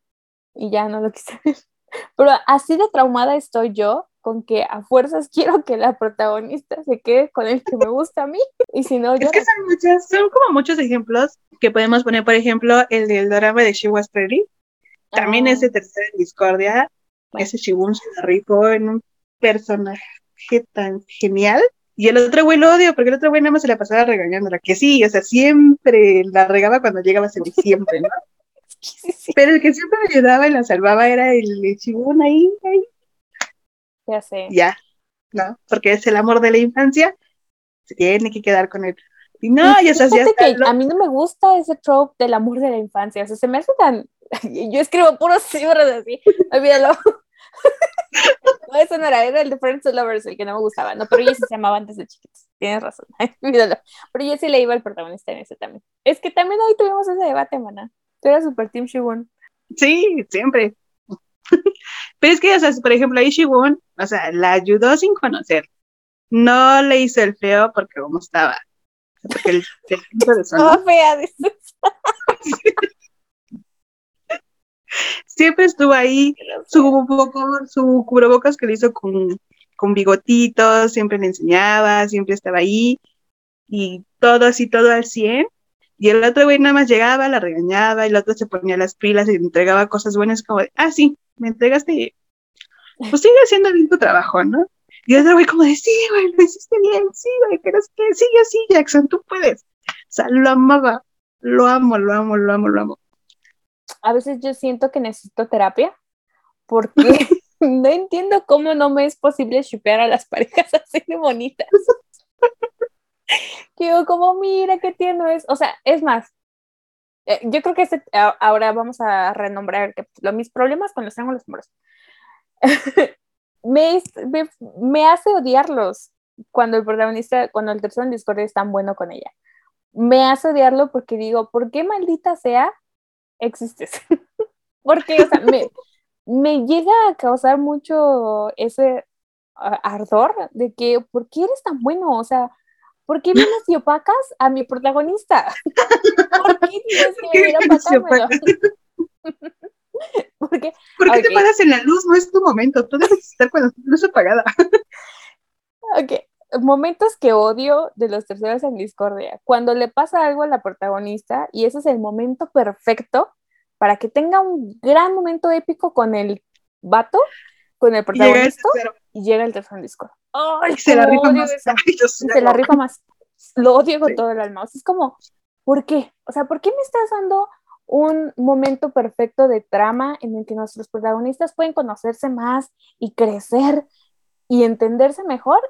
y ya no lo quise ver. Pero así de traumada estoy yo con que a fuerzas quiero que la protagonista se quede con el que me gusta a mí y si no yo... Es que son, muchas, son como muchos ejemplos que podemos poner, por ejemplo, el del drama de She Was Pretty, también ese tercer en discordia, ese Shibun se rifó en un personaje tan genial y el otro güey lo odio porque el otro güey nada más se la pasaba regañándola, que sí, o sea, siempre la regaba cuando llegaba siempre, ¿no? Pero el que siempre me ayudaba y la salvaba era el chibón ahí, ahí. Ya sé. Ya, ¿no? Porque es el amor de la infancia, se tiene que quedar con él. Y no, ya se hacía que A mí no me gusta ese trope del amor de la infancia, o sea, se me hace tan... Yo escribo puros libros así, olvídalo. no, eso no era, era el de Friends of Lovers, el que no me gustaba, no, pero ella sí se llamaba antes de chiquitos, tienes razón, olvídalo. Pero yo sí le iba al protagonista en ese también. Es que también hoy tuvimos ese debate, maná. Tú eras super Team Shiwon. Sí, siempre. Pero es que, o sea, por ejemplo, ahí Shiwon, o sea, la ayudó sin conocer. No le hizo el feo porque como estaba. Porque el, de Estaba fea, dices. Siempre estuvo ahí, su, su cubrebocas que le hizo con, con bigotitos, siempre le enseñaba, siempre estaba ahí, y todo así, todo al 100, y el otro güey nada más llegaba, la regañaba, y el otro se ponía las pilas y entregaba cosas buenas, como de, ah, sí, me entregaste, pues sigue haciendo bien tu trabajo, ¿no? Y el otro güey como de, sí, güey, lo hiciste bien, sí, güey, pero es que sigue así, Jackson, tú puedes. O sea, lo amaba, lo amo, lo amo, lo amo, lo amo. A veces yo siento que necesito terapia, porque no entiendo cómo no me es posible chupear a las parejas así de bonitas. que yo como, mira qué tierno es. O sea, es más, eh, yo creo que este, ahora vamos a renombrar que lo, mis problemas con los triángulos amorosos. me, me, me, hace odiarlos cuando el protagonista, cuando el tercero en Discord es tan bueno con ella. Me hace odiarlo porque digo, ¿por qué maldita sea existes? porque, o sea, me, me llega a causar mucho ese ardor de que, ¿por qué eres tan bueno? O sea, ¿por qué vienes y opacas a mi protagonista? ¿Por qué tienes que venir a opacármelo? ¿Por qué, ¿Por qué te paras en la luz? No es tu momento, tú debes estar con la luz apagada. ok, momentos que odio de los terceros en discordia. Cuando le pasa algo a la protagonista y ese es el momento perfecto para que tenga un gran momento épico con el vato, con el protagonista y llega el tercer disco. ¡Ay, se la rifa más! se la rifa más. Lo odio con todo el alma. es como, ¿por qué? O sea, ¿por qué me estás dando un momento perfecto de trama en el que nuestros protagonistas pueden conocerse más y crecer y entenderse mejor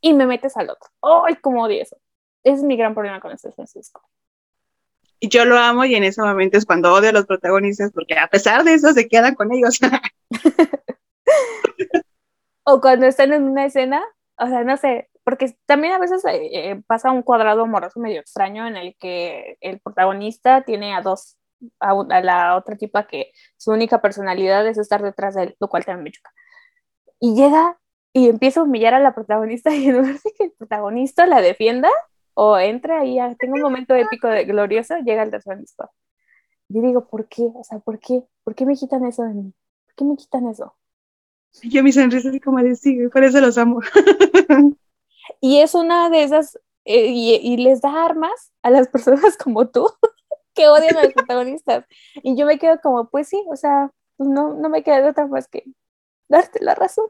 y me metes al otro. ¡Ay, cómo odio eso! Ese es mi gran problema con este Francisco. Y yo lo amo y en ese momento es cuando odio a los protagonistas porque a pesar de eso se quedan con ellos. o cuando están en una escena, o sea, no sé, porque también a veces eh, pasa un cuadrado amoroso medio extraño en el que el protagonista tiene a dos, a, la otra tipa que su única personalidad es estar detrás de él, lo cual también me choca. Y llega y empieza a humillar a la protagonista y en vez de que el protagonista la defienda o entre ahí, tengo un momento épico de glorioso, llega el disco. Yo digo, ¿por qué? O sea, ¿por qué? ¿Por qué me quitan eso de mí? ¿Por qué me quitan eso? Yo mi sonrisa así como de sí, por eso los amo. y es una de esas, eh, y, y, les da armas a las personas como tú, que odian a los protagonistas. Y yo me quedo como, pues sí, o sea, no, no me queda de otra más que darte la razón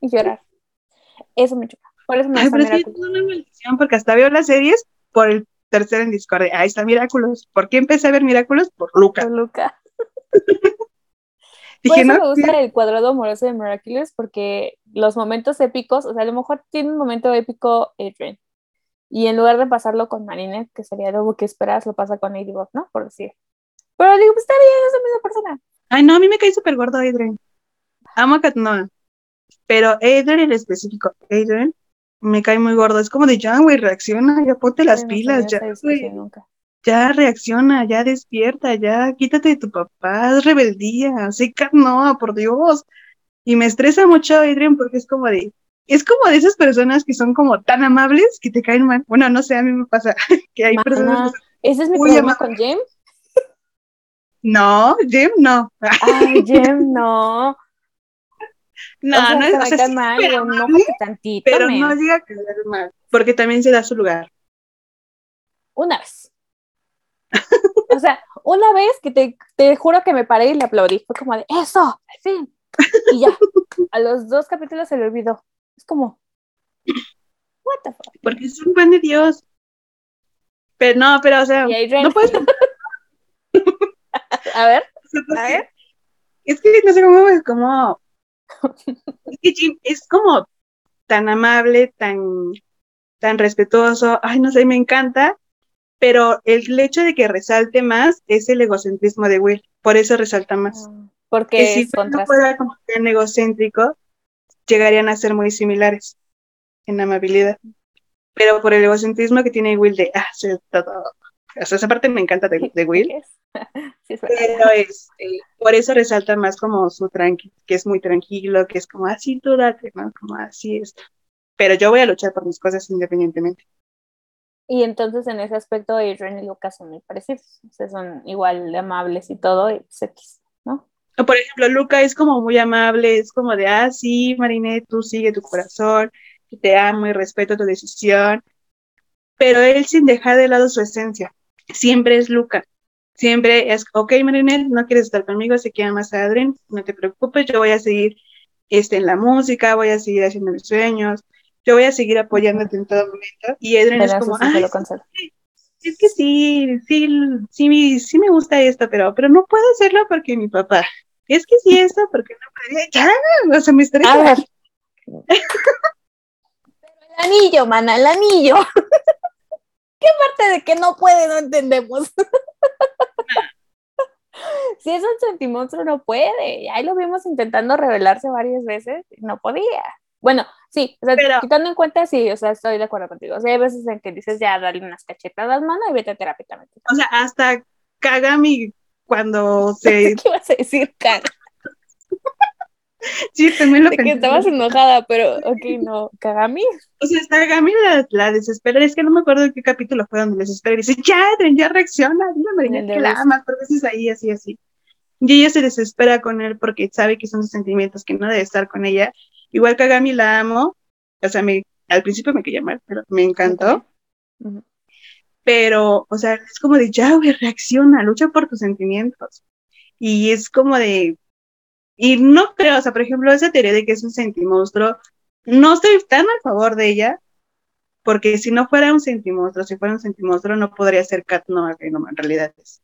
y llorar. Eso me choca. Por eso me Ay, pero es que es una maldición, porque hasta veo las series por el tercer en Discord. Ahí está Miraculous. ¿Por qué empecé a ver Miraculous? Por Luca. Por Luca. Dije, por eso me gusta el cuadrado amoroso de Miraculous, porque los momentos épicos, o sea, a lo mejor tiene un momento épico Adrian. Y en lugar de pasarlo con Marinette, que sería algo que esperas, lo pasa con Ladybug, ¿no? Por decir. Pero digo, pues está bien, es la misma persona. Ay, no, a mí me cae súper gordo Adrian. Amo a Katnoa. Pero Adrian en específico, Adrian, me cae muy gordo. Es como de ya, güey, reacciona, ya ponte las pilas, ya, Ya reacciona, ya despierta, ya quítate de tu papá, es rebeldía, así no, por Dios. Y me estresa mucho Adrian porque es como de, es como de esas personas que son como tan amables que te caen mal. Bueno, no sé, a mí me pasa que hay personas ¿Ese es mi problema con Jem? No, Jem no. Ay, Jem no. No, no es o sea, mal, no tantito. Pero no llega a quedar mal, porque también se da su lugar. Una vez. o sea, una vez que te, te, juro que me paré y le aplaudí. Fue como de, eso, al fin. Y ya, a los dos capítulos se le olvidó. Es como, what the fuck. Porque es un pan de Dios. Pero no, pero o sea, no puedes. a ver, a ver. Es que no sé cómo, cómo es que Jim es como tan amable, tan, tan respetuoso, ay, no sé, me encanta, pero el hecho de que resalte más es el egocentrismo de Will, por eso resalta más. Ah, porque si no fuera como tan egocéntrico, llegarían a ser muy similares en amabilidad. Pero por el egocentrismo que tiene Will de, ah, todo. O sea, esa parte me encanta de, de Will. Pero es, este, por eso resalta más como su tranqui, que es muy tranquilo, que es como así, tú date, ¿no? Como así es. Pero yo voy a luchar por mis cosas independientemente. Y entonces en ese aspecto Adrian y Lucas son muy parecidos, o sea, son igual de amables y todo, y X, ¿no? Por ejemplo, Luca es como muy amable, es como de, ah, sí, Marinette, tú sigue tu corazón, te amo y respeto tu decisión, pero él sin dejar de lado su esencia, siempre es Luca, siempre es, ok, Marinette, no quieres estar conmigo, se queda más Adrien, no te preocupes, yo voy a seguir este, en la música, voy a seguir haciendo mis sueños, yo voy a seguir apoyándote en todo momento. Y Adrien es como, es que sí, sí, sí, sí me gusta esto, pero, pero no puedo hacerlo porque mi papá. Es que sí esto, porque no podría. Ya, o sea, me estresa. A ver. el anillo, mana, el anillo. ¿Qué parte de que no puede no entendemos? si es un sentimonstruo, no puede. Ahí lo vimos intentando revelarse varias veces y no podía. Bueno, sí, o sea, quitando en cuenta, sí, o sea, estoy de acuerdo contigo. O sea, hay veces en que dices ya, dale unas cachetadas, mano, y vete terapia O sea, hasta Kagami cuando se. ¿Qué vas a decir, Kagami? Sí, también lo de que pensé. estabas enojada, pero ok, no, Kagami. O sea, hasta Gami la, la desespera. Es que no me acuerdo de qué capítulo fue donde desespera y dice, ya, Edren, ya reacciona, dile a En Marinette el que la amas, pero veces ahí, así, así. Y ella se desespera con él porque sabe que son sus sentimientos, que no debe estar con ella. Igual que a Gami la amo, o sea, me, al principio me quería mal, pero me encantó. Pero, o sea, es como de, ya, güey, reacciona, lucha por tus sentimientos. Y es como de, y no creo, o sea, por ejemplo, esa teoría de que es un sentimonstruo, no estoy tan a favor de ella, porque si no fuera un sentimonstruo, si fuera un sentimonstruo, no podría ser Cat que no, en realidad es.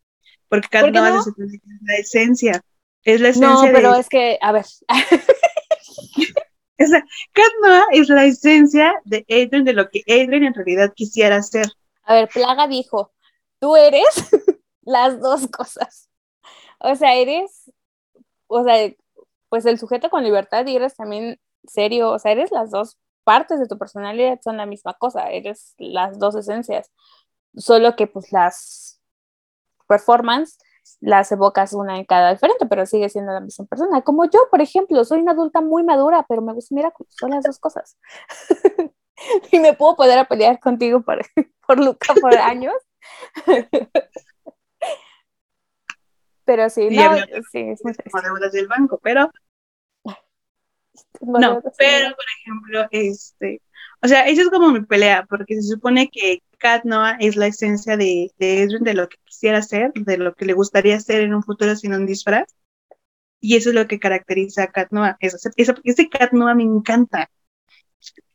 Porque Cat ¿Por no? es la esencia, es la esencia No, de pero es que, a ver, o sea, Cat es la esencia de Adrian, de lo que Adrian en realidad quisiera ser. a ver, Plaga dijo, tú eres las dos cosas. O sea, eres, o sea, pues el sujeto con libertad y eres también serio, o sea, eres las dos partes de tu personalidad, son la misma cosa, eres las dos esencias, solo que pues las performance las evocas una en cada diferente, pero sigue siendo la misma persona. Como yo, por ejemplo, soy una adulta muy madura, pero me gusta Miraculous, son las dos cosas. y me puedo poder a pelear contigo por, por Luca por años. pero sí, Y no, sí, es deudas del banco, pero No, pero por ejemplo, este, o sea, esa es como mi pelea, porque se supone que Cat Noah es la esencia de, de Edwin, de lo que quisiera ser, de lo que le gustaría ser en un futuro sin un disfraz, y eso es lo que caracteriza a Cat Noah. Esa- esa- ese Cat Noah me encanta,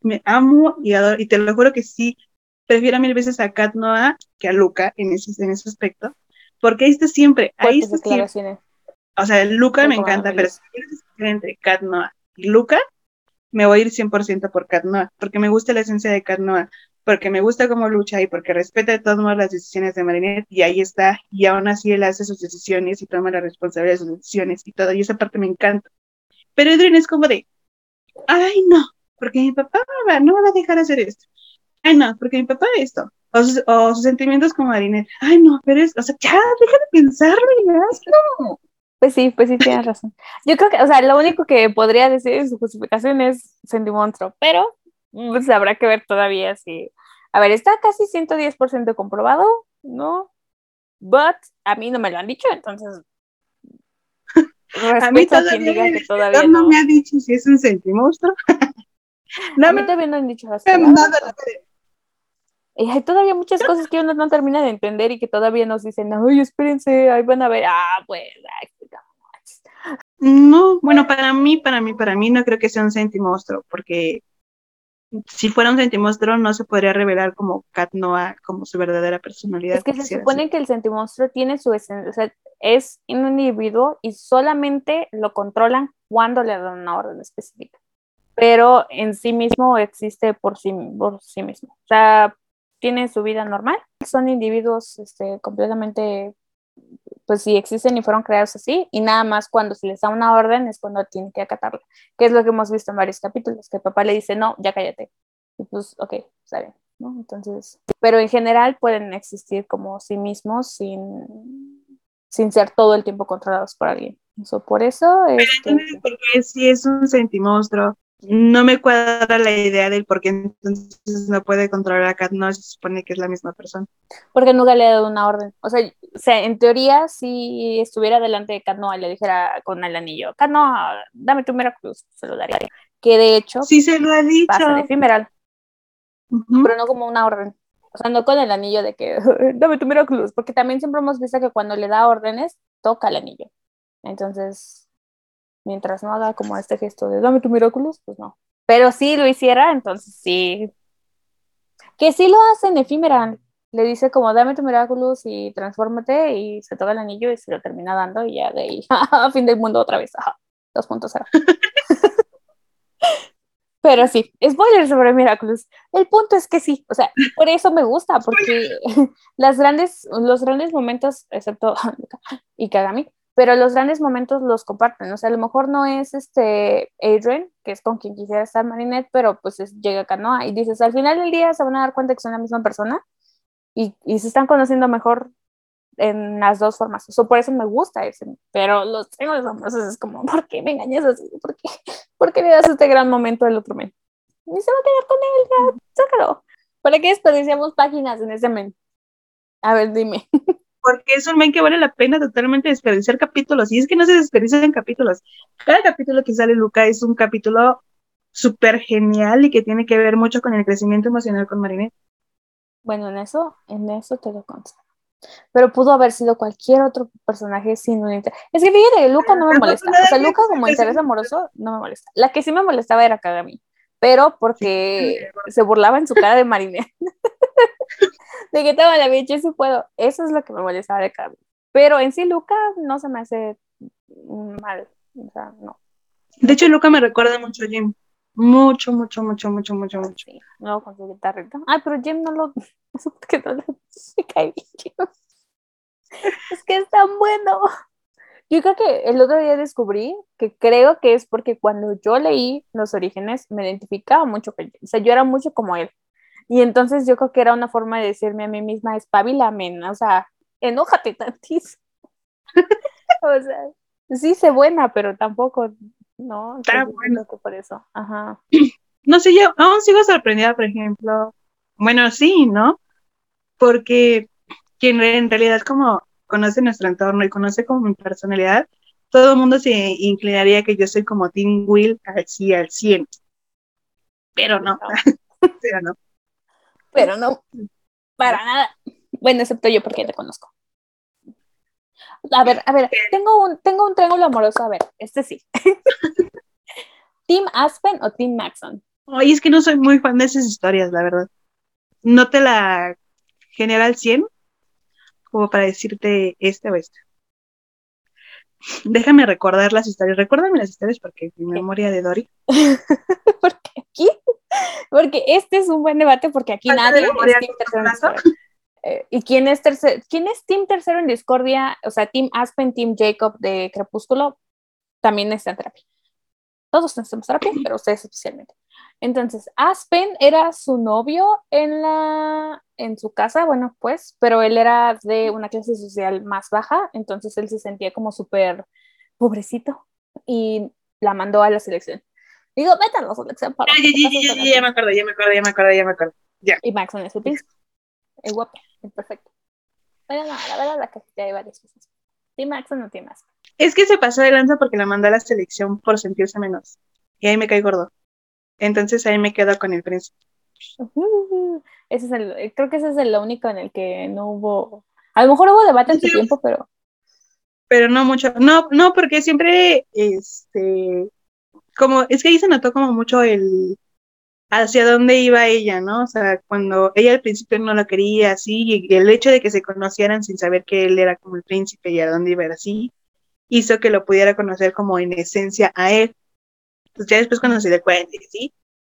me amo y adoro, y te lo juro que sí, prefiero mil veces a Cat Noah que a Luca en ese, en ese aspecto, porque ahí está siempre, ahí está siempre. O sea, Luca me encanta, pero si quieres entre Cat Noah y Luca, me voy a ir 100% por Cat Noah, porque me gusta la esencia de Cat Noah, porque me gusta cómo lucha y porque respeta de todos modos las decisiones de Marinette, y ahí está, y aún así él hace sus decisiones y toma la responsabilidad de sus decisiones y todo, y esa parte me encanta. Pero Edwin es como de, ay no, porque mi papá no no me va a dejar hacer esto. Ay no, porque mi papá esto. O sus, o sus sentimientos como Marinette. Ay no, pero es, o sea, ya, deja de pensarlo y hazlo. Pues sí, pues sí, tienes razón. Yo creo que, o sea, lo único que podría decir en su justificación es sentimonstruo, pero pues habrá que ver todavía si. A ver, está casi 110% comprobado, ¿no? But a mí no me lo han dicho, entonces. A mí a todavía diga el que todavía no no. me ha dicho si es un sentimonstruo. no A mí me todavía no han dicho las creo. Y hay todavía muchas cosas que uno no termina de entender y que todavía nos dicen, ay, espérense, ahí van a ver. Ah, pues, ay, No, bueno, para mí, para mí, para mí no creo que sea un sentimonstruo, porque si fuera un sentimonstruo no se podría revelar como Cat Noah, como su verdadera personalidad. Es que se supone ser. que el sentimonstruo tiene su esencia, o sea, es un individuo y solamente lo controlan cuando le dan una orden específica. Pero en sí mismo existe por sí, por sí mismo. O sea, tiene su vida normal. Son individuos este, completamente, pues sí existen y fueron creados así. Y nada más cuando se les da una orden es cuando tienen que acatarla. Que es lo que hemos visto en varios capítulos, que el papá le dice, no, ya cállate. Y pues, ok, está bien. ¿no? Entonces, pero en general pueden existir como sí mismos sin, sin ser todo el tiempo controlados por alguien. Eso, por eso este, Entonces, porque si es un sentimonstruo, no me cuadra la idea del por qué entonces no puede controlar a Noah, se supone que es la misma persona. porque nunca le ha dado una orden. O sea, o sea, en teoría, si estuviera delante de Canoa y le dijera con el anillo, Canoa, dame tu Miraculous, se lo daría. Que de hecho Sí se lo ha dicho. pasa de Ephemeral, Ujú. pero no como una orden. O sea, no con el anillo de que dame tu Miraculous, porque también siempre hemos visto que cuando le da órdenes, toca el anillo. Entonces, mientras no haga como este gesto de dame tu Miraculous, pues no. Pero si lo hiciera, entonces sí. Que sí lo hace en Ephemeral. Le dice como dame tu Miraculous y transfórmate y se toca el anillo y se lo termina dando y ya de ahí, fin del mundo otra vez. Ajá, 2.0. Pero sí, spoiler sobre Miraculous. El punto es que sí, o sea, por eso me gusta, porque las grandes, los grandes momentos, excepto y Kagami, pero los grandes momentos los comparten. O sea, a lo mejor no es este Adrian, que es con quien quisiera estar Marinette, pero pues es, llega Canoa y dices, al final del día se van a dar cuenta que son la misma persona y, y se están conociendo mejor en las dos formas. O por eso me gusta ese. Pero los triángulos amorosos es como, ¿por qué me engañas así? ¿Por qué, ¿Por qué le das este gran momento al otro men? Ni se va a quedar con él, ya, sácalo. ¿Para qué desperdiciamos páginas en ese men? A ver, dime. Porque es un men que vale la pena totalmente desperdiciar capítulos. Y es que no se desperdician capítulos. Cada capítulo que sale Luca es un capítulo súper genial y que tiene que ver mucho con el crecimiento emocional con Marinette. Bueno, en eso, en eso te lo concedo. Pero pudo haber sido cualquier otro personaje sin un interés. Es que fíjate, Luca no me molesta. O sea, Luca como interés amoroso no me molesta. La que sí me molestaba era Kagami, pero porque se burlaba en su cara de Marinette. de que estaba la bicha, si puedo. Eso es lo que me molestaba de Kagami. Pero en sí, Luca no se me hace mal. O sea, no. De hecho, Luca me recuerda mucho a Jim. Mucho, mucho, mucho, mucho, mucho, mucho. Sí, no, con su guitarrita. Ay, pero Jim no lo. que no bien, Es que es tan bueno. Yo creo que el otro día descubrí que creo que es porque cuando yo leí los orígenes me identificaba mucho con O sea, yo era mucho como él. Y entonces yo creo que era una forma de decirme a mí misma, espabilame, o sea, enójate tantísimo. o sea, sí sé buena, pero tampoco no, está bueno. por eso. Ajá. No sé, yo aún sigo sorprendida, por ejemplo. Bueno, sí, ¿no? Porque quien en realidad como conoce nuestro entorno y conoce como mi personalidad, todo el mundo se inclinaría que yo soy como Tim Will así al 100. Pero no. Pero no. Pero no. Para nada. Bueno, excepto yo porque te conozco. A ver, a ver, tengo un, tengo un triángulo amoroso, a ver, este sí. ¿Team Aspen o Team Maxon? Oye, es que no soy muy fan de esas historias, la verdad. No te la genera al 100 como para decirte este o este. Déjame recordar las historias. Recuérdame las historias porque mi memoria de Dory. porque aquí, porque este es un buen debate porque aquí nadie es eh, ¿Y quién es, tercer, quién es Team Tercero en Discordia? O sea, Team Aspen, Team Jacob de Crepúsculo, también está en terapia. Todos necesitamos terapia, pero ustedes especialmente. Entonces, Aspen era su novio en, la, en su casa, bueno, pues, pero él era de una clase social más baja, entonces él se sentía como súper pobrecito y la mandó a la selección. Digo, vete a la selección para... Ya, ya, ya, ya, me acuerdo, ya me acuerdo, ya me acuerdo, ya me acuerdo. Ya. Y Maxon es su príncipe. Es guapo, es perfecto. Bueno, no, la verdad la casita hay varias cosas. Team Max o no Team Max. Es que se pasó de lanza porque la mandó a la selección por sentirse menos. Y ahí me cae gordo. Entonces ahí me quedo con el príncipe. ese es el, creo que ese es el único en el que no hubo. A lo mejor hubo debate en su tiempo, pero. Pero no mucho. No, no, porque siempre, este, como, es que ahí se notó como mucho el, hacia dónde iba ella, ¿no? O sea, cuando ella al principio no lo quería así, y el hecho de que se conocieran sin saber que él era como el príncipe y a dónde iba así, hizo que lo pudiera conocer como en esencia a él. Entonces ya después cuando se dio cuenta, ¿sí?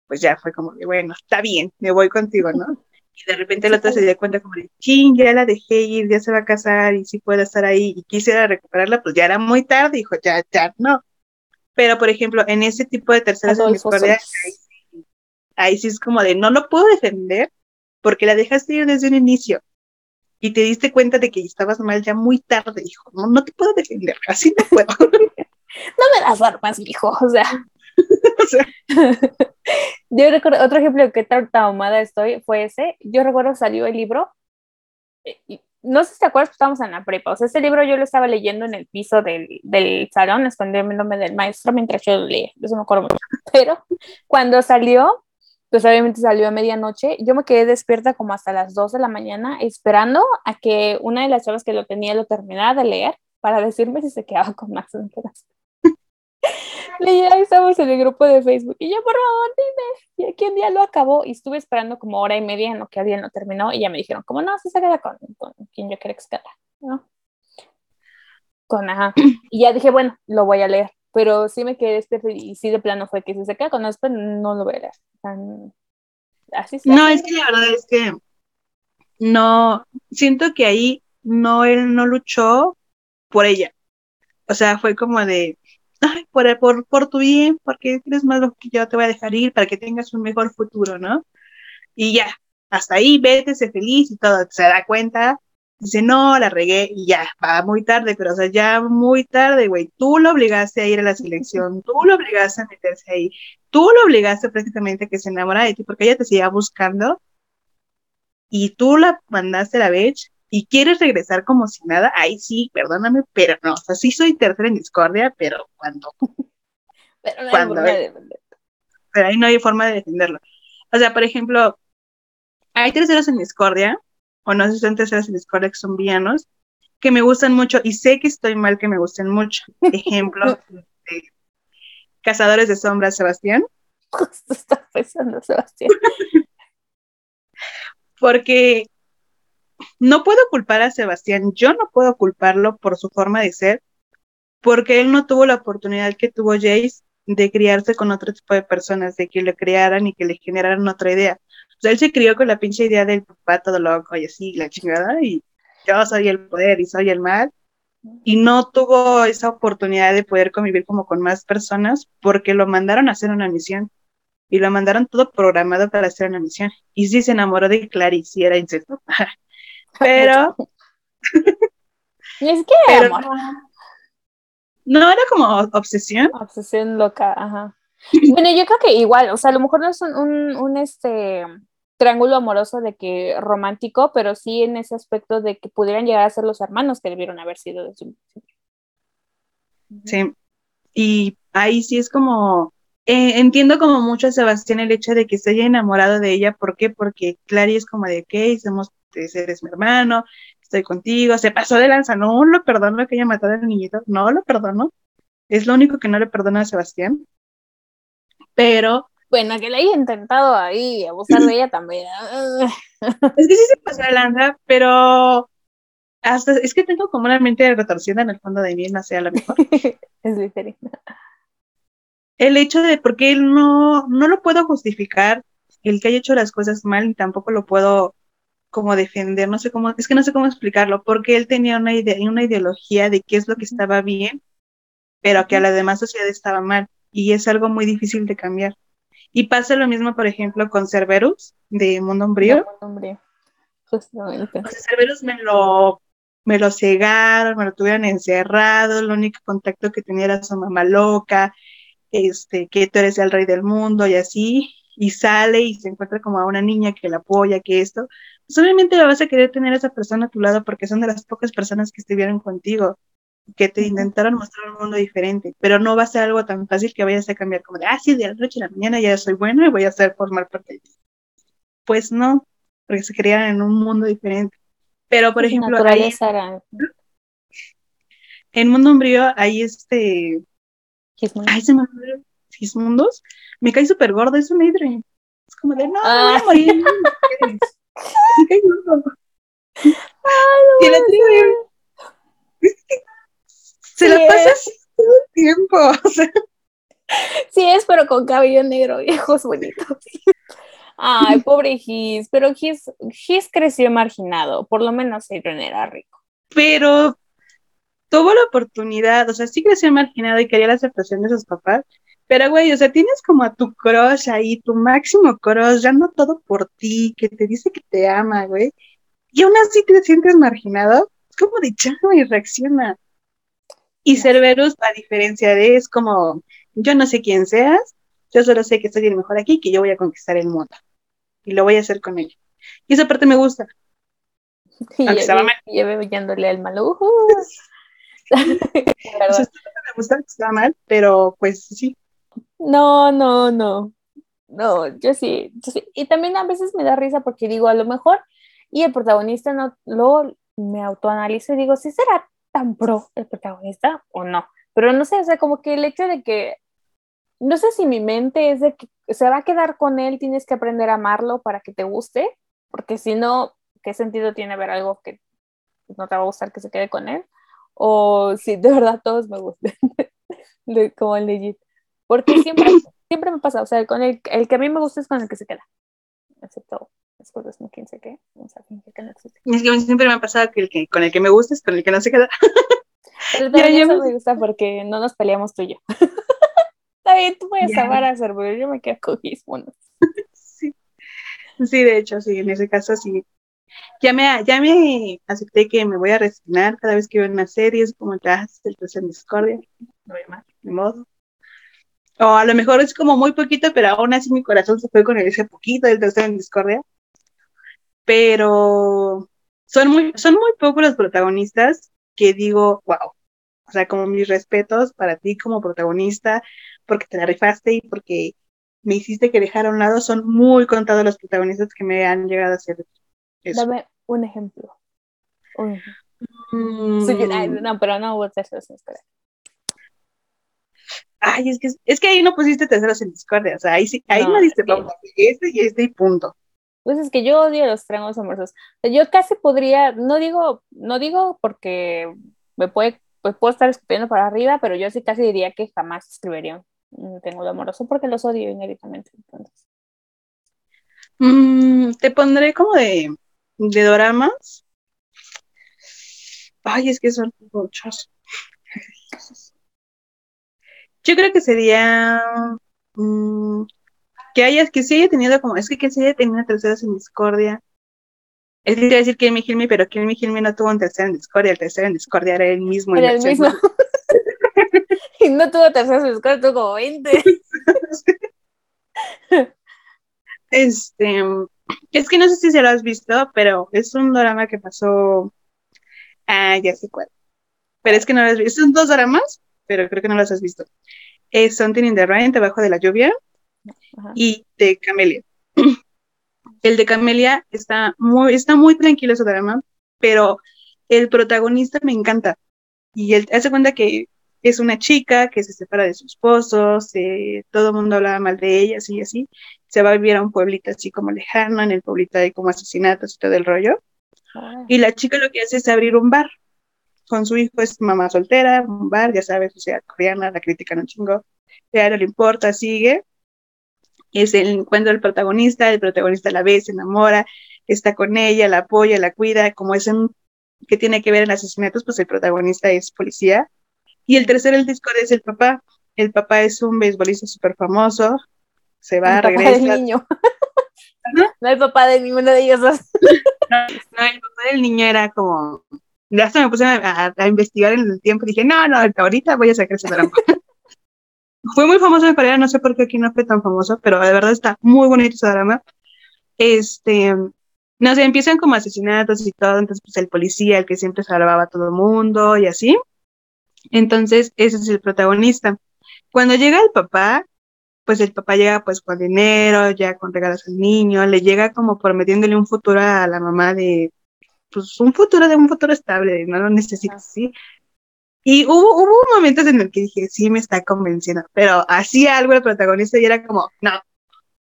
Pues ya fue como de, bueno, está bien, me voy contigo, ¿no? Y de repente el otro se dio cuenta como de, ching, ya la dejé ir, ya se va a casar y sí puede estar ahí y quisiera recuperarla, pues ya era muy tarde, dijo, ya, ya, no. Pero, por ejemplo, en ese tipo de terceras misericordias, ahí sí es como de no lo puedo defender porque la dejaste ir desde un inicio y te diste cuenta de que estabas mal ya muy tarde, hijo. No, no te puedo defender, así no puedo. no me das armas, hijo, o sea. sea. Yo recuerdo, otro ejemplo que tan traumada estoy fue ese. Yo recuerdo salió el libro, y, no sé si te acuerdas, estábamos en la prepa. O sea, ese libro yo lo estaba leyendo en el piso del, del salón, escondiéndome del maestro mientras yo lo leía. Eso me acuerdo mucho. Pero cuando salió, pues obviamente salió a medianoche. Yo me quedé despierta como hasta las 2 de la mañana esperando a que una de las chavas que lo tenía lo terminara de leer para decirme si se quedaba con Max ahí estamos en el grupo de Facebook y yo, por favor, dime, y quién día lo acabó y estuve esperando como hora y media en lo que alguien lo terminó y ya me dijeron, como no, si se queda con, con quien yo quiera que se quede, ¿no? Con, ajá. Y ya dije, bueno, lo voy a leer pero sí me quedé este y sí de plano fue que si se queda con Aspen no lo verás. Así no, es que la verdad es que no, siento que ahí no, él no luchó por ella. O sea, fue como de, por, por, por tu bien, porque eres más lo que yo te voy a dejar ir para que tengas un mejor futuro, ¿no? Y ya, hasta ahí, vete, sé feliz y todo. Se da cuenta dice, no, la regué y ya, va muy tarde, pero o sea, ya muy tarde, güey. Tú lo obligaste a ir a la selección, tú lo obligaste a meterse ahí, tú lo obligaste prácticamente a que se enamorara de ti porque ella te seguía buscando y tú la mandaste a la vez y quieres regresar como si nada, ahí sí, perdóname, pero no, o sea, sí soy tercera en discordia, pero cuando... Pero, no Cuando- pero ahí no hay forma de defenderlo. O sea, por ejemplo, hay terceros en discordia, o no sé si son terceros en discordia que son villanos, que me gustan mucho y sé que estoy mal que me gusten mucho. Ejemplo, este, Cazadores de Sombras, Sebastián, Justo está pensando Sebastián. porque no puedo culpar a Sebastián, yo no puedo culparlo por su forma de ser, porque él no tuvo la oportunidad que tuvo Jace de criarse con otro tipo de personas, de que le crearan y que le generaran otra idea. O sea, él se crió con la pinche idea del papá todo loco y así, la chingada, y yo soy el poder y soy el mal, y no tuvo esa oportunidad de poder convivir como con más personas porque lo mandaron a hacer una misión. Y lo mandaron todo programado para hacer una misión. Y sí se enamoró de Clary, sí era incesto. Pero, Y es que pero amor. no, no era como obsesión. Obsesión loca, ajá. Bueno, yo creo que igual, o sea, a lo mejor no es un, un, un, este triángulo amoroso de que romántico, pero sí en ese aspecto de que pudieran llegar a ser los hermanos que debieron haber sido desde un principio. Sí. Y ahí sí es como, eh, entiendo como mucho a Sebastián el hecho de que se haya enamorado de ella. ¿Por qué? Porque Clary es como de, ok, somos, pues, eres mi hermano, estoy contigo, se pasó de lanza, no lo perdono que haya matado al niñito, no lo perdono. Es lo único que no le perdono a Sebastián. Pero Bueno, que le haya intentado ahí abusar de ella también. es que sí se pasó de lanza, pero hasta es que tengo como una mente retorcida en el fondo de mí, no sé, a lo mejor. es diferente. el hecho de, porque él no, no lo puedo justificar, el que haya hecho las cosas mal, y tampoco lo puedo como defender, no sé cómo, es que no sé cómo explicarlo, porque él tenía una idea, una ideología de qué es lo que estaba bien, pero que a la demás sociedad estaba mal, y es algo muy difícil de cambiar. Y pasa lo mismo, por ejemplo, con Cerberus, de Mundo Umbrío. No, hombre, justamente. O sea, Cerberus me lo, me lo cegaron, me lo tuvieron encerrado, el único contacto que tenía era su mamá loca, este, que tú eres el rey del mundo y así, y sale y se encuentra como a una niña que la apoya, que esto, pues obviamente la vas a querer tener a esa persona a tu lado porque son de las pocas personas que estuvieron contigo, que te intentaron mostrar un mundo diferente, pero no va a ser algo tan fácil que vayas a cambiar como de, ah, sí, de la noche a la mañana ya soy bueno y voy a hacer formar parte de ti. Pues no, porque se crearon en un mundo diferente. Pero, por ejemplo, ahí, en Mundo Umbrío hay este, ay, se me Gismundos, me cae súper gordo, es un Adrian. Es como de, no, me voy Ah. a morir. Me cae gordo. Y el otro día, es que se Sí la pasa es. así todo el tiempo. O sea, Sí es, pero con cabello negro y ojos bonitos. Ay, pobre Gis, pero Gis, Gis creció marginado, por lo menos Adrian era rico. pero tuvo la oportunidad, o sea, sí creció marginado y quería la aceptación de sus papás, pero güey, o sea, tienes como a tu crush ahí, tu máximo crush, dando todo por ti, que te dice que te ama, güey, y aún así te sientes marginado, es como de ya, güey, reacciona. Y Cerberus, a diferencia de, es como, yo no sé quién seas, yo solo sé que soy el mejor aquí, que yo voy a conquistar el mundo, y lo voy a hacer con ella. Y esa parte me gusta. Y estaba mal. llevé huyéndole al O sea, parte me gusta, está mal, pero pues sí, No, no, no. No, yo sí, yo sí. Y también a veces me da risa porque digo, a lo mejor, y el protagonista no lo me autoanalizo y digo, ¿sí será tan pro el protagonista o no? Pero no sé, o sea, como que el hecho de que, no sé si mi mente es de que se va a quedar con él, tienes que aprender a amarlo para que te guste, porque si no, ¿qué sentido tiene ver algo que no te va a gustar que se quede con él? O si de verdad todos me gustan, como el legit. Porque siempre, siempre me pasa, o sea, con el, el que a mí me gusta es con el que se queda. Excepto después de quién sé qué, o sea, que no existe. Es que siempre me ha pasado que el que con el que me gusta es con el que no se queda. Pero también ya eso me- me gusta porque no nos peleamos tú y yo. Está bien, tú puedes Ya. amar a Cerberus, yo me quedo con Gismondo. Sí. Sí, de hecho, sí, en ese caso sí. Ya me, ya me acepté que me voy a resignar cada vez que veo una serie, es como ya el tercer en discordia, no hay más, de modo. O a lo mejor es como muy poquito, pero aún así mi corazón se fue con ese poquito del tercer en discordia. Pero son muy, son muy pocos los protagonistas que digo, wow. O sea, como mis respetos para ti como protagonista, porque te la rifaste y porque me hiciste que dejar a un lado, son muy contados los protagonistas que me han llegado a hacer eso. Dame un ejemplo. Mm. no, pero no hubo terceros en Discordia. Ay, es que, es que ahí no pusiste terceros en Discordia, o sea, ahí sí, ahí no, diste pauta, este y este y punto. Pues es que yo odio los triángulos amorosos. Yo casi podría, no digo, no digo porque me puede, pues puedo estar escupiendo para arriba, pero yo sí casi diría que jamás escribiría un triángulo amoroso porque los odio inéditamente. Entonces. Mm, te pondré como de, de doramas. Ay, es que son muchos. Yo creo que sería mm, que hayas, que se haya tenido como, es que que se haya tenido terceros en discordia. Es decir, decir que Hilmi Hilmi, pero Hilmi Hilmi no tuvo un tercero en discordia, el tercero en discordia era el mismo. Era el mismo. y no tuvo terceros en discordia, tuvo como 20. este, es que no sé si se lo has visto, pero es un drama que pasó. Ah, ya sé cuál. Pero es que no lo has visto. Son dos dramas, pero creo que no los has visto. Es Something in the Rain, Debajo de la Lluvia, y de Camelia. El de Camelia está muy, está muy tranquilo su drama, pero el protagonista me encanta. Y él hace cuenta que es una chica que se separa de su esposo, todo el mundo hablaba mal de ella, así y así. Se va a vivir a un pueblito así como lejano, en el pueblito hay como asesinatos y todo el rollo. Ah. Y la chica lo que hace es abrir un bar. Con su hijo es mamá soltera, un bar, ya sabes, o sea, coreana, la critican un chingo. Ya no le importa, sigue es el encuentro del protagonista, el protagonista la ve, se enamora, está con ella, la apoya, la cuida, como es un que tiene que ver en asesinatos, pues el protagonista es policía. Y el tercer el disco es el papá. El papá es un beisbolista súper famoso, se va, el regresa. Papá del niño. ¿No? no el papá de ninguno de ellos dos. no, el papá del niño era como, ya hasta me puse a, investigar en el tiempo y dije, no, no, ahorita voy a sacar ese drama. Fue muy famoso en Corea, no sé por qué aquí no fue tan famoso, pero de verdad está muy bonito ese drama. Este, no sé, empiezan como asesinatos y todo, entonces pues el policía, el que siempre salvaba a todo el mundo y así. Entonces, ese es el protagonista. Cuando llega el papá, pues el papá llega pues con dinero, ya con regalos al niño, le llega como prometiéndole un futuro a la mamá de, pues un futuro de un futuro estable, no lo necesita, ¿sí? Y hubo, hubo momentos en el que dije, sí, me está convenciendo, pero hacía algo el protagonista y era como, no,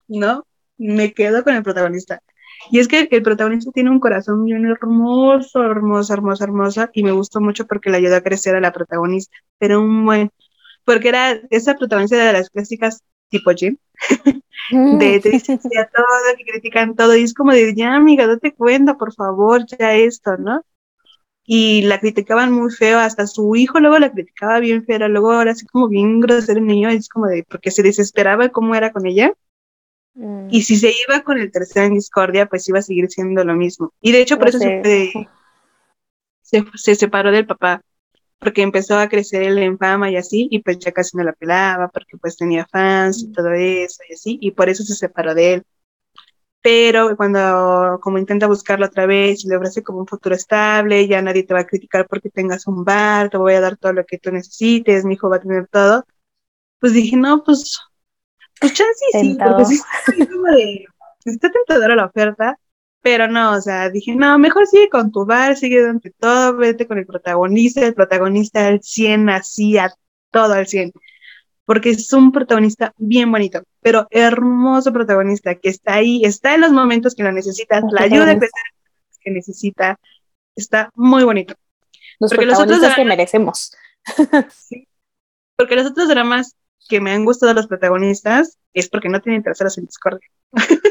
no, me quedo con el protagonista. Y es que el protagonista tiene un corazón bien hermoso, hermoso, hermoso, hermoso, y me gustó mucho porque le ayudó a crecer a la protagonista, pero un buen, porque era esa protagonista de las clásicas tipo Jim, de te dicen todo, que critican todo, y es como de, ya amiga, date cuenta, por favor, ya esto, ¿no? y la criticaban muy feo, hasta su hijo luego la criticaba bien feo, luego ahora así como bien grosero el niño, es como de, porque se desesperaba cómo era con ella. Mm. Y si se iba con el tercero en discordia, pues iba a seguir siendo lo mismo. Y de hecho, por eso se, se, separó del papá, porque empezó a crecer él en fama y así, y pues ya casi no la pelaba, porque pues tenía fans y mm. todo eso y así, y por eso se separó de él. Pero cuando como intenta buscarlo otra vez y le ofrece como un futuro estable, ya nadie te va a criticar porque tengas un bar, te voy a dar todo lo que tú necesites, mi hijo va a tener todo, pues dije, no, pues, pues chance sí, porque sí, como de, está tentadora la oferta, pero no, o sea, dije, no, mejor sigue con tu bar, sigue donde todo, vete con el protagonista, el protagonista al 100, así, a todo al 100 porque es un protagonista bien bonito, pero hermoso protagonista que está ahí, está en los momentos que lo necesitas, la ayuda que necesita, está muy bonito. Los porque protagonistas los otros que merecemos. porque los otros dramas que me han gustado los protagonistas es porque no tienen terceros en Discord.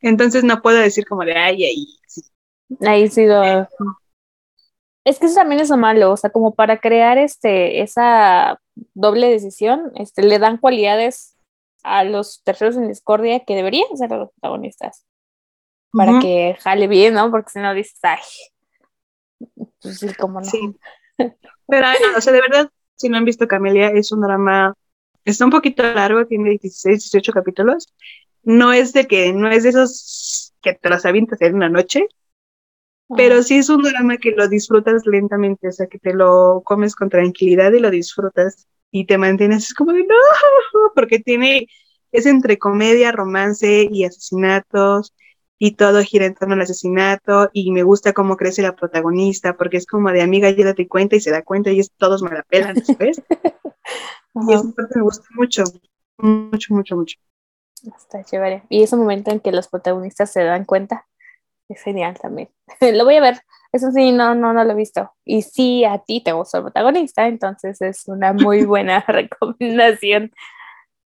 Entonces no puedo decir como de ay, ay. Sí. Ahí sido. Es que eso también es lo malo, o sea, como para crear este, esa doble decisión, este, le dan cualidades a los terceros en discordia que deberían ser los protagonistas. para que jale bien, ¿no? Porque si no dices, ay, pues sí, como no. Sí. Pero, o sea, de verdad, si no han visto Camelia, es un drama, está un poquito largo, tiene 16, 18 capítulos. No es de que, no es de esos que te los avientas en una noche, pero sí es un drama que lo disfrutas lentamente, o sea, que te lo comes con tranquilidad y lo disfrutas y te mantienes como de no, porque tiene, es entre comedia, romance y asesinatos y todo gira en torno al asesinato y me gusta cómo crece la protagonista porque es como de amiga, ya date cuenta y se da cuenta y es todos me la pelan después. y parte me gusta mucho, mucho, mucho, mucho. Está chévere. Y ese momento en que los protagonistas se dan cuenta es genial también. lo voy a ver. Eso sí, no, no, no lo he visto. Y si a ti te gusta el protagonista, entonces es una muy buena recomendación.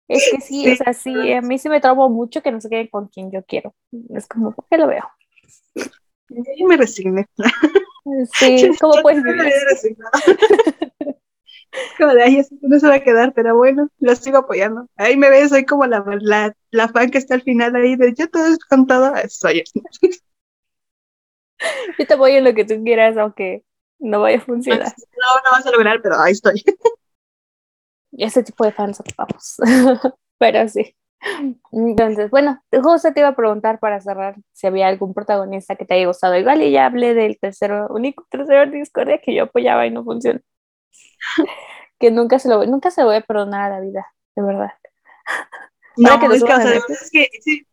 Es que sí, o sea, sí, a mí sí me trabo mucho que no se queden con quien yo quiero. Es como, ¿por qué lo veo? Yo me resigné. Sí, ¿cómo puedes vivir? Como de, ahí no se va a quedar, pero bueno, lo sigo apoyando. Ahí me ves, soy como la, la, la fan que está al final ahí de, yo todo es con todo, soy Yo te apoyo en lo que tú quieras, aunque no vaya a funcionar. No, no vas a lograr, pero ahí estoy. Ese tipo de fans ocupamos. pero sí. Entonces, bueno, justo te iba a preguntar para cerrar si había algún protagonista que te haya gustado. Igual y ya hablé del tercero, único tercero discordia que yo apoyaba y no funciona. Que nunca se lo nunca se lo voy a perdonar a la vida, de verdad. No, que es, que, o sea, es que ese,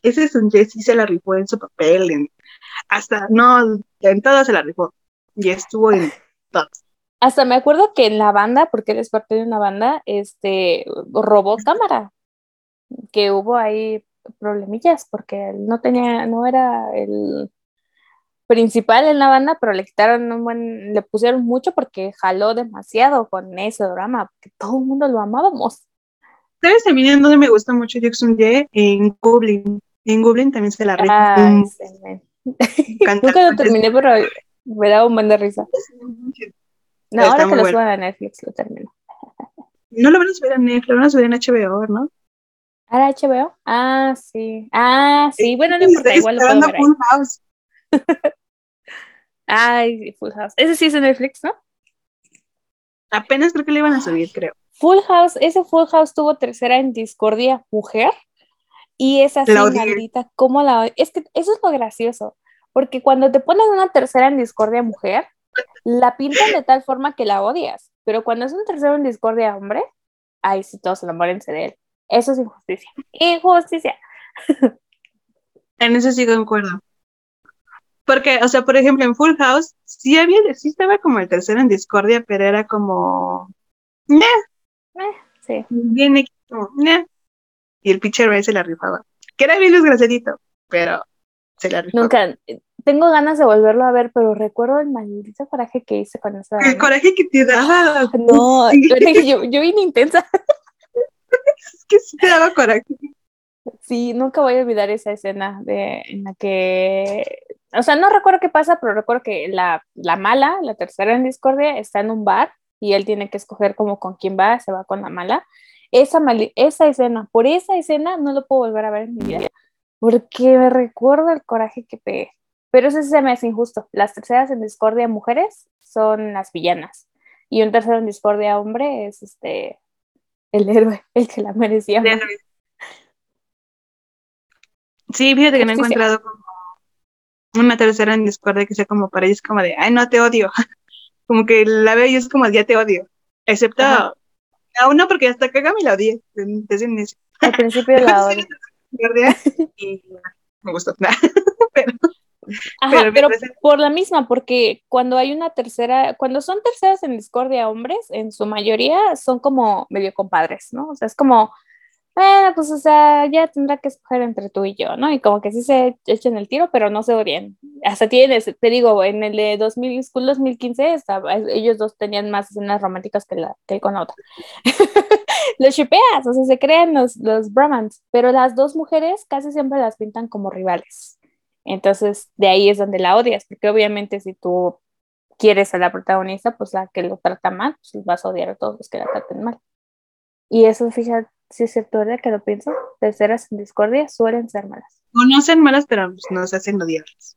ese es un Jesse se la rifó en su papel, en, hasta, no, en todo se la rifó. Y estuvo en todo. Hasta me acuerdo que en la banda, porque él es parte de una banda, este, robó cámara. Que hubo ahí problemillas, porque él no tenía, no era el principal en la banda, pero le quitaron un buen, le pusieron mucho porque jaló demasiado con ese drama, porque todo el mundo lo amábamos. ¿Sabes también en donde me gusta mucho Jackson Ye? En Goblin. En Goblin también se la rica. Nunca lo terminé, pero me daba un buen de risa. No, ahora que lo suban a Netflix lo termino. No lo van a subir a Netflix, lo van a subir en HBO, ¿no? ¿Ahora HBO? Ah, sí. Ah, sí. Bueno, no importa, igual lo puedo ver ahí. Ay, Full House. Ese sí es en Netflix, ¿no? Apenas creo que le iban a subir, creo. Full House, ese Full House tuvo tercera en Discordia Mujer. Y es así, maldita, ¿cómo la Es que eso es lo gracioso. Porque cuando te pones una tercera en Discordia Mujer, la pintan de tal forma que la odias. Pero cuando es un tercero en Discordia Hombre, ahí sí todos se enamoran de él. Eso es injusticia. Injusticia. En eso sí concuerdo. Porque, o sea, por ejemplo, en Full House sí había, sí estaba como el tercero en discordia, pero era como. Eh, sí. Bien equipo, Y el pitcher se la rifaba. Que era bien desgraciadito, pero se la rifaba. Nunca. Tengo ganas de volverlo a ver, pero recuerdo el maldito coraje que hice con esa. El coraje que te daba. No, yo, yo vine intensa. es que sí te daba coraje. Sí, nunca voy a olvidar esa escena de, en la que o sea, no recuerdo qué pasa, pero recuerdo que la, la mala, la tercera en discordia, está en un bar y él tiene que escoger como con quién va, se va con la mala. Esa, esa escena, por esa escena no lo puedo volver a ver en mi vida, porque me recuerdo el coraje que pegué. Pero eso se me hace injusto. Las terceras en discordia mujeres son las villanas y un tercero en discordia hombre es este el héroe, el que la merecía. Sí, fíjate que no he encontrado como una tercera en Discord que sea como para ellos como de, ay, no te odio. como que la veo y es como, ya te odio. Excepto a uno porque hasta Kagami la odié desde el inicio. Al principio la odio. y me gustó. pero, Ajá, pero, por la misma, porque cuando hay una tercera, cuando son terceras en Discordia hombres, en su mayoría son como medio compadres, ¿no? O sea, es como, bueno, pues, o sea, ya tendrá que escoger entre tú y yo, ¿no? Y como que sí se echen el tiro, pero no se odien. Hasta tienes, te digo, en el de 2000, School 2015, estaba, ellos dos tenían más escenas románticas que, la, que con la otra. los shipeas, o sea, se crean los, los brahmans, pero las dos mujeres casi siempre las pintan como rivales. Entonces, de ahí es donde la odias, porque obviamente si tú quieres a la protagonista, pues la que lo trata mal, pues vas a odiar a todos los que la traten mal. Y eso, fíjate, si es cierto, ¿verdad? Que lo pienso, terceras en discordia suelen ser malas. conocen malas, pero pues, no se hacen odiarlas.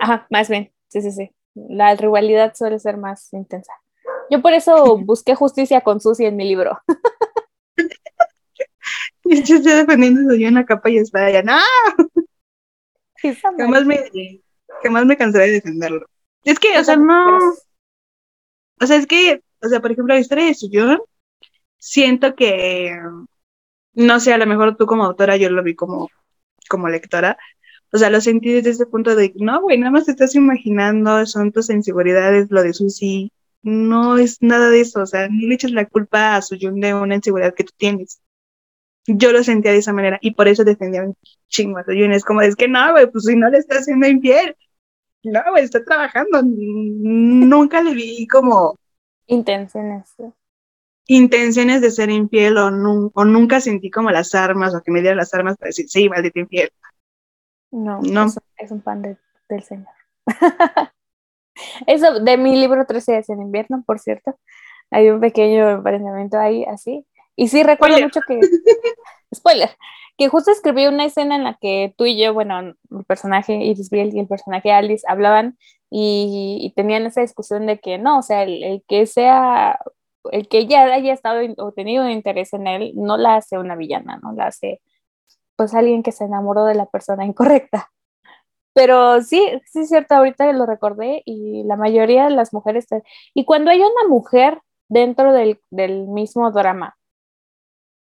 Ajá, más bien, sí, sí, sí. La rivalidad suele ser más intensa. Yo por eso busqué justicia con Susi en mi libro. Y yo estoy defendiendo yo en la capa y espada ya, ¡no! Jamás me, jamás me cansaré de defenderlo. Es que, o sea, no. O sea, es que, o sea, por ejemplo, la historia de Suyun, siento que, no sé, a lo mejor tú como autora, yo lo vi como, como lectora, o sea, lo sentí desde ese punto de, no, güey, nada más te estás imaginando, son tus inseguridades, lo de Susi, no es nada de eso, o sea, ni le eches la culpa a Suyun de una inseguridad que tú tienes. Yo lo sentía de esa manera y por eso defendía un chingo a Suyun, es como, es que no, güey, pues si no le está haciendo infiel, no, güey, está trabajando, nunca le vi como... Intenciones. Intenciones de ser infiel o, o nunca sentí como las armas o que me dieran las armas para decir, sí, maldito infiel. No, no. Es, un pan del Señor. Eso de mi libro 13 días en invierno, por cierto. Hay un pequeño emprendimiento ahí así. Y sí recuerdo mucho que, spoiler, que justo escribí una escena en la que tú y yo, bueno, el personaje Iris Biel y el personaje Alice hablaban y, tenían esa discusión de que no, o sea, el, que sea, el que ella haya estado o tenido interés en él, no la hace una villana, no la hace pues alguien que se enamoró de la persona incorrecta. Pero sí, sí es cierto, ahorita lo recordé y la mayoría de las mujeres... Y cuando hay una mujer dentro del, del mismo drama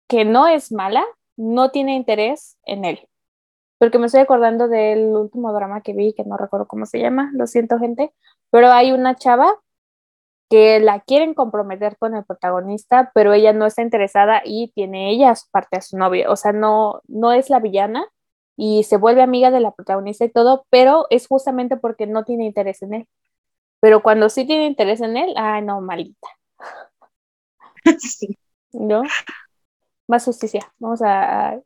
que no es mala, no tiene interés en él. Porque me estoy acordando del último drama que vi, que no recuerdo cómo se llama, lo siento gente, pero hay una chava que la quieren comprometer con el protagonista, pero ella no está interesada y tiene ella a su parte a su novio, o sea, no, no es la villana y se vuelve amiga de la protagonista y todo, pero es justamente porque no tiene interés en él. Pero cuando sí tiene interés en él, ah, no, malita. Sí. ¿No? Más justicia. Vamos a,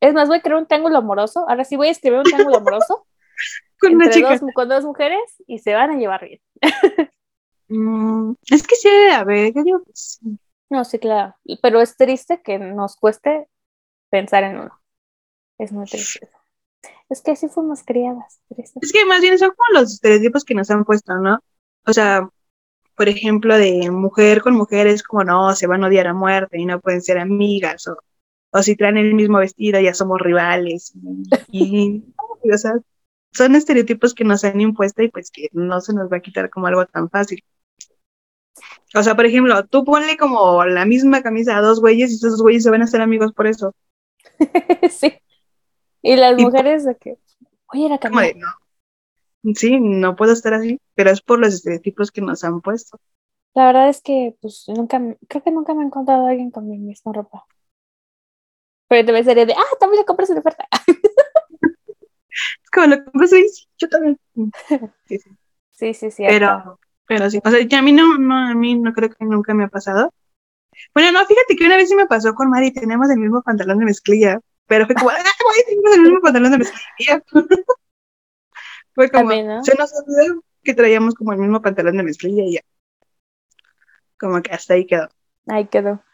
Es más, voy a crear un triángulo amoroso. Ahora sí voy a escribir un triángulo amoroso. con, Dos, con dos mujeres y se van a llevar bien. Mm, es que sí a ver, yo digo No, sí, claro. Pero es triste que nos cueste pensar en uno. Es muy triste. Es que así fuimos criadas. Es que más bien son como los estereotipos que nos han puesto, ¿no? O sea, por ejemplo, de mujer con mujer es como, no, se van a odiar a muerte y no pueden ser amigas, o, o si traen el mismo vestido ya somos rivales. Y, y o sea, son estereotipos que nos han impuesto y pues que no se nos va a quitar como algo tan fácil. O sea, por ejemplo, tú ponle como la misma camisa a dos güeyes y esos güeyes se van a hacer amigos por eso. sí. Y las mujeres de que, oye, era Camila. No. Sí, no puedo estar así, pero es por los estereotipos que nos han puesto. La verdad es que, pues, nunca, creo que nunca me he encontrado a alguien con mi misma ropa. Pero te sería de, ah, también lo compras en oferta. es como lo compras ahí, yo también. Sí, sí. Sí, sí, sí. Pero, pero sí, o sea, a mí no, no, a mí no creo que nunca me ha pasado. Bueno, no, fíjate que una vez sí me pasó con Mari, tenemos el mismo pantalón de mezclilla, pero fue como, ¡ah, güey, tenemos el mismo pantalón de mezclilla! fue como, se nos olvidó que traíamos como el mismo pantalón de mezclilla y ya. Como que hasta ahí quedó. Ahí quedó.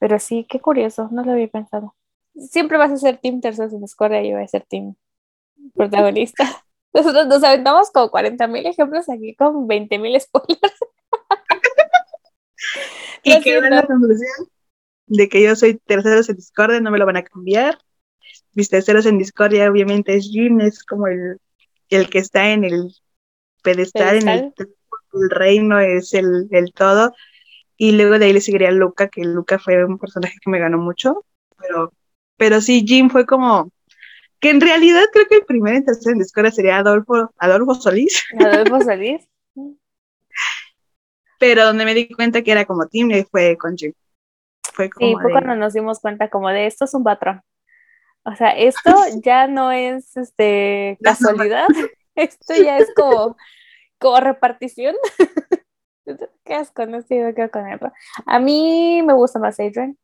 Pero sí, qué curioso, no lo había pensado. Siempre vas a ser Team Terceros en Discordia y yo voy a ser Team protagonista. Nosotros nos aventamos como 40 mil ejemplos aquí con 20 mil spoilers. y queda la conclusión de que yo soy terceros en Discordia, no me lo van a cambiar. Mis terceros en Discordia obviamente es Jim, es como el, el que está en el pedestal, en el, reino, es el, el, todo. Y luego de ahí le seguiría Luca, que Luca fue un personaje que me ganó mucho. Pero, pero sí, Jim fue como que en realidad creo que el primer en tercer en Discordia sería Adolfo, Adolfo Solís. Adolfo Solís. Pero donde me di cuenta que era como Tim fue con Jim. Fue como sí, fue cuando nos dimos cuenta como de esto es un patrón. O sea, esto ya no es este casualidad, esto ya es como, como repartición. ¿Qué es con esto? ¿Qué con él? A mí me gusta más Adrian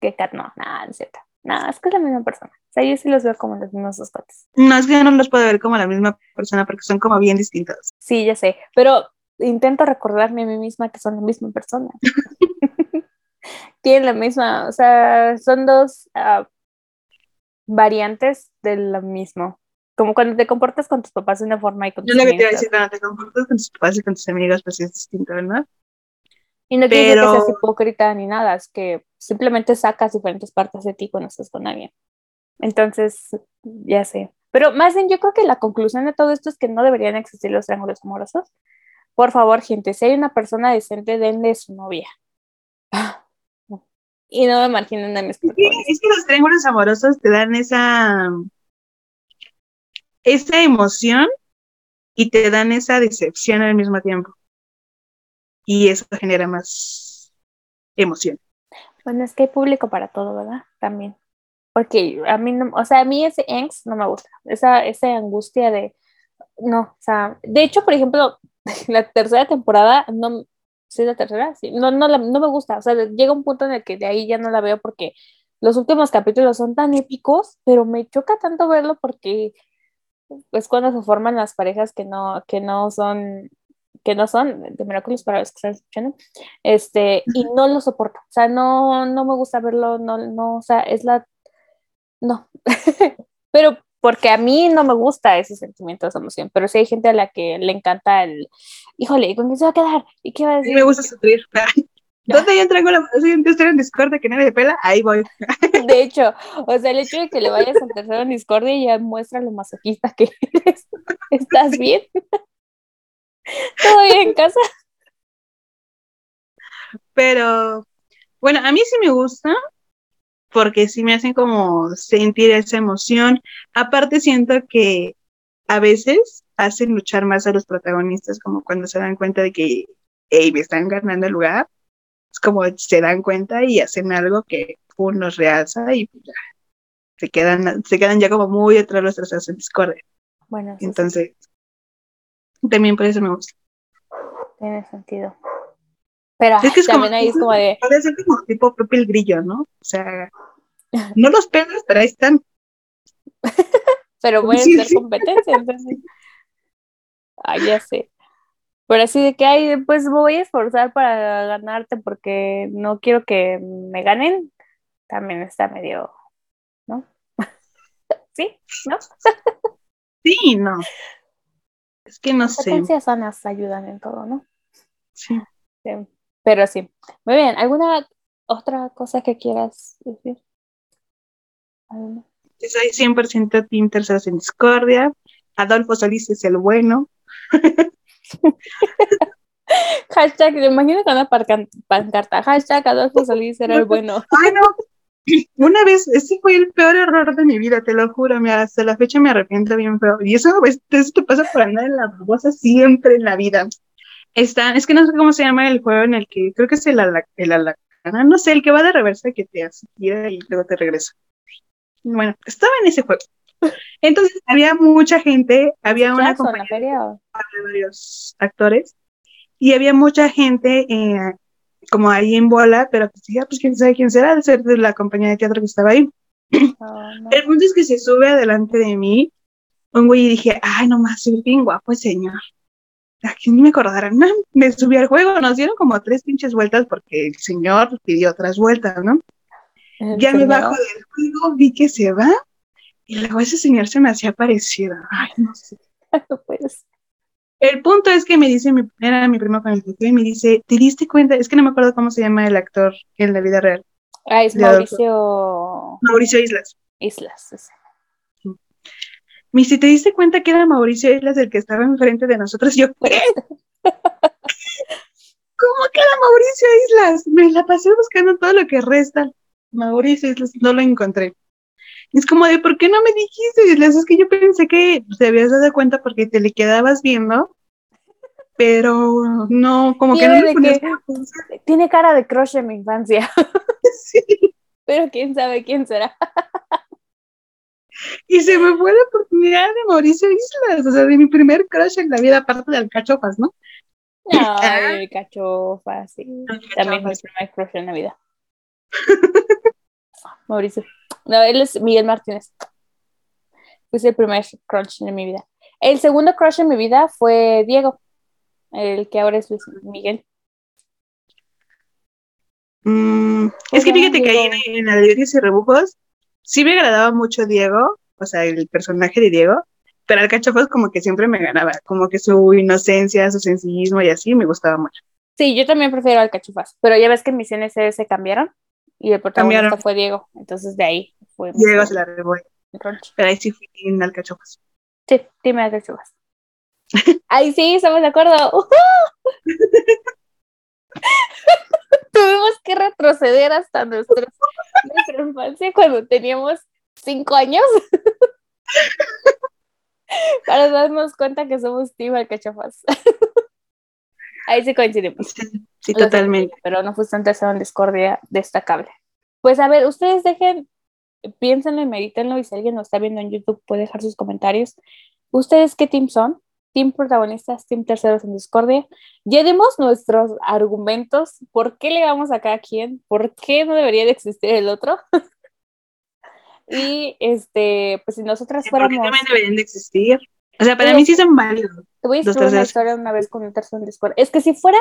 que Kat, no, nada, no es cierto. No, es que es la misma persona. O sea, yo sí los veo como los mismos dos patas. No, es que yo no los puedo ver como la misma persona porque son como bien distintos. Sí, ya sé. Pero intento recordarme a mí misma que son la misma persona. Tienen la misma, o sea, son dos, uh, variantes de lo mismo. Como cuando te comportas con tus papás de una forma y con tus Yo lo que te iba a amigos. decir, cuando te comportas con tus papás y con tus amigos, pues es distinto, ¿verdad? Y no decir que seas hipócrita ni nada, es que simplemente sacas diferentes partes de ti cuando estás con alguien. Entonces, ya sé. Pero más bien, yo creo que la conclusión de todo esto es que no deberían existir los triángulos amorosos. Por favor, gente, si hay una persona decente, denle su novia. Y no me imaginen a mis Sí, es que los triángulos amorosos te dan esa, esa emoción y te dan esa decepción al mismo tiempo. Y eso genera más emoción. Bueno, es que hay público para todo, ¿verdad? También. Porque a mí no, o sea, a mí ese angst no me gusta. Esa, esa angustia de, no, o sea, de hecho, por ejemplo, la tercera temporada, no, ¿sí la tercera? Sí, no, no, no me gusta. O sea, llega un punto en el que de ahí ya no la veo porque los últimos capítulos son tan épicos, pero me choca tanto verlo porque es cuando se forman las parejas que no, que no son, que no son de Miraculous para los que están escuchando, este, y no lo soporto, o sea, no, no me gusta verlo, no, no, o sea, es la, no, pero porque a mí no me gusta ese sentimiento, esa emoción, pero sí hay gente a la que le encanta el, híjole, ¿con quién se va a quedar? ¿Y qué va a A decir? me gusta sufrir. ¿Dónde hay un triángulo amoroso y un estoy en Discord que nadie pela? Ahí voy. De hecho, o sea, el hecho de que le vayas al tercero en Discordia ya muestra lo masoquista que eres. ¿Estás bien? ¿Todo bien en casa? Pero bueno, a mí sí me gusta porque sí me hacen como sentir esa emoción. Aparte siento que a veces hacen luchar más a los protagonistas como cuando se dan cuenta de que, hey, me están ganando el lugar. Es como se dan cuenta y hacen algo que pum, los realza y pues ya, se quedan, se quedan ya como muy atrás los terceros en discordia. Bueno, Entonces, también por eso me gusta. tiene sentido. Pero Es que es también como- ahí es como de, Puede ser como tipo Pepe el Grillo, ¿no? O sea, no los pegas, pero ahí están. pero voy a Sí, sí. competencia, entonces. Ah, ya sé. Pero así de que, ay, pues me voy a esforzar para ganarte porque no quiero que me ganen, también está medio, ¿no? ¿Sí? ¿No? Sí, no. Es que no sé. Competencias sanas ayudan en todo, ¿no? Sí. Sí, Pero sí. Muy bien, ¿alguna otra cosa que quieras decir? ¿Alguna? Soy 100% Team Terceros en Discordia. Adolfo Solís es el bueno. Hashtag, me imagino con una pancarta. Hashtag Adolfo Solís era el bueno. Ay, no. Una vez, ese fue el peor error de mi vida, te lo juro. mira, hasta la fecha me arrepiento bien feo. Y eso, eso te pasa por andar en la babosa siempre en la vida. Está, es que no sé cómo se llama el juego en el que creo que es el, ala- el alacrán, no sé, el que va de reversa que te hace gira y luego te regresa. Bueno, estaba en ese juego. Entonces había mucha gente, había una compañía de varios actores y había mucha gente eh, como ahí en bola, pero pues dije, ah, pues quién sabe quién será, al ser de la compañía de teatro que estaba ahí. no. El punto es que se sube adelante de mí un güey y dije, ay, nomás, soy bien guapo señor. ¿A quién me acordarán? No, me subí al juego, nos dieron como tres pinches vueltas porque el señor pidió otras vueltas, ¿no? Ya me bajo del juego, vi que se va y luego ese señor se me hacía parecido. Ay, no sé. No puedes. El punto es que me dice, mi, era mi primo con el que y me dice, ¿te diste cuenta? Es que no me acuerdo cómo se llama el actor en la vida real. Ah, es. Mauricio Mauricio Islas. Islas. ese. Me dice, ¿te diste cuenta que era Mauricio Islas el que estaba enfrente de nosotros? Yo, ¿qué? ¿Cómo que era Mauricio Islas? Me la pasé buscando todo lo que resta. Mauricio Islas, no lo encontré. Es como de, ¿por qué no me dijiste? Es que yo pensé que te habías dado cuenta porque te le quedabas viendo, pero no, como que no me ponías que-. Tiene cara de crush en mi infancia, Sí. pero quién sabe quién será. Y se me fue la oportunidad de Mauricio Islas, o sea, de mi primer crush en la vida, aparte de Alcachofas, ¿no? Ay, mi cachofa, sí. Alcachofas. También mi primer crush en la vida. Mauricio. No, él es Miguel Martínez. Fue el primer crush en mi vida. El segundo crush en mi vida fue Diego, el que ahora es Luis Miguel. Mm, es que fíjate que ahí en, en Alegrías y Rebujos sí me agradaba mucho Diego, o sea, el personaje de Diego, pero Alcachofas como que siempre me ganaba, como que su inocencia, su sencillismo y así me gustaba mucho. Sí, yo también prefiero Alcachofas, pero ya ves que mis CNC se cambiaron y el protagonista fue Diego, entonces de ahí fue. Diego se la revolvió. Pero ahí sí fui en Alcachofas. Sí, dime Alcachofas. Ahí sí, estamos de acuerdo. Tuvimos que retroceder hasta nuestra infancia cuando teníamos cinco años para darnos cuenta que somos Team Alcachofas. Ahí sí coincidimos. Sí, totalmente. pero no fue un tercero en discordia destacable. Pues a ver, ustedes dejen, piénsenlo y medítenlo y si alguien lo está viendo en YouTube puede dejar sus comentarios. ¿Ustedes qué team son? Team protagonistas, team terceros en discordia. Ya dimos nuestros argumentos. ¿Por qué le vamos a cada quien? ¿Por qué no debería de existir el otro? y este, pues si nosotras fuéramos. ¿Por qué también deberían de existir? O sea, para mí sí son válidos. Te voy a escribir una historia una vez con el tercero en discordia. Es que si fuera,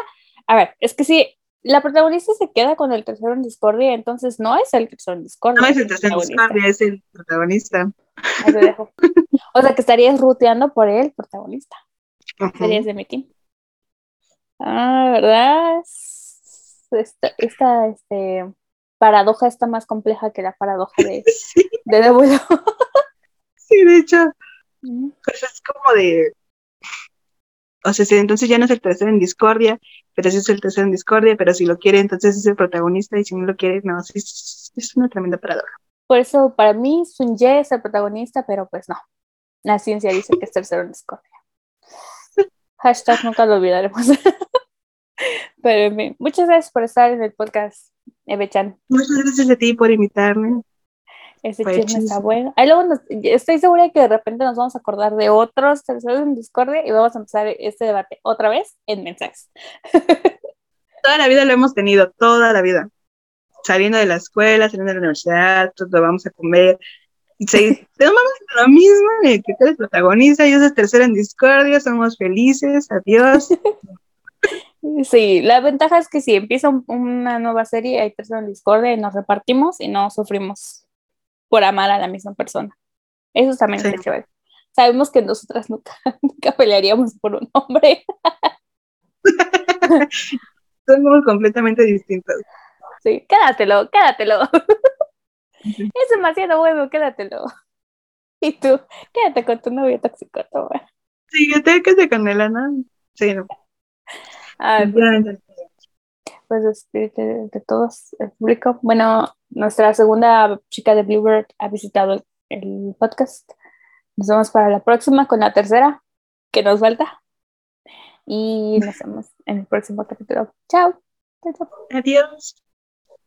a ver, es que si la protagonista se queda con el tercero en discordia, entonces no es el tercero en discordia. No es el tercero en discordia, es el protagonista. Ahí dejo. O sea, que estarías ruteando por el protagonista. Serías de mi team. Ah, ¿verdad? Esta, esta este, paradoja está más compleja que la paradoja de, sí. de sí, de hecho. Pues es como de. O sea, si entonces ya no es el tercero en discordia, pero sí es el tercero en discordia, pero si lo quiere, entonces es el protagonista, y si no lo quiere, no, sí, es una tremenda paradoja. Por eso, para mí, Sun Ye es el protagonista, pero pues no. La ciencia dice que es tercero en discordia. Hashtag nunca lo olvidaremos. pero en fin, muchas gracias por estar en el podcast, Eve-chan. Muchas gracias a ti por invitarme. Ese chisme está bueno. Ahí luego estoy segura de que de repente nos vamos a acordar de otros terceros en Discord y vamos a empezar este debate otra vez en mensajes. toda la vida lo hemos tenido, toda la vida. Saliendo de la escuela, saliendo de la universidad, lo vamos a comer. Se, tomamos lo mismo, que tú eres protagonista, yo soy tercero en discordia, somos felices, adiós. Sí, la ventaja es que si empieza una nueva serie, hay tercero en discordia y nos repartimos y no sufrimos por amar a la misma persona. Eso también es chévere. Sabemos que nosotras nunca, nunca pelearíamos por un hombre. Somos completamente distintos. Sí, quédatelo, quédatelo. Es demasiado bueno, quédatelo. Y tú, quédate con tu novio tóxico, toma. Sí, yo te quedé con él, ¿no? Sí, no. Ah, pues, pues de, de, todos, el público. Bueno, nuestra segunda chica de Bluebird ha visitado el, podcast. Nos vemos para la próxima con la tercera que nos falta. Y nos vemos en el próximo capítulo. Chao. Adiós.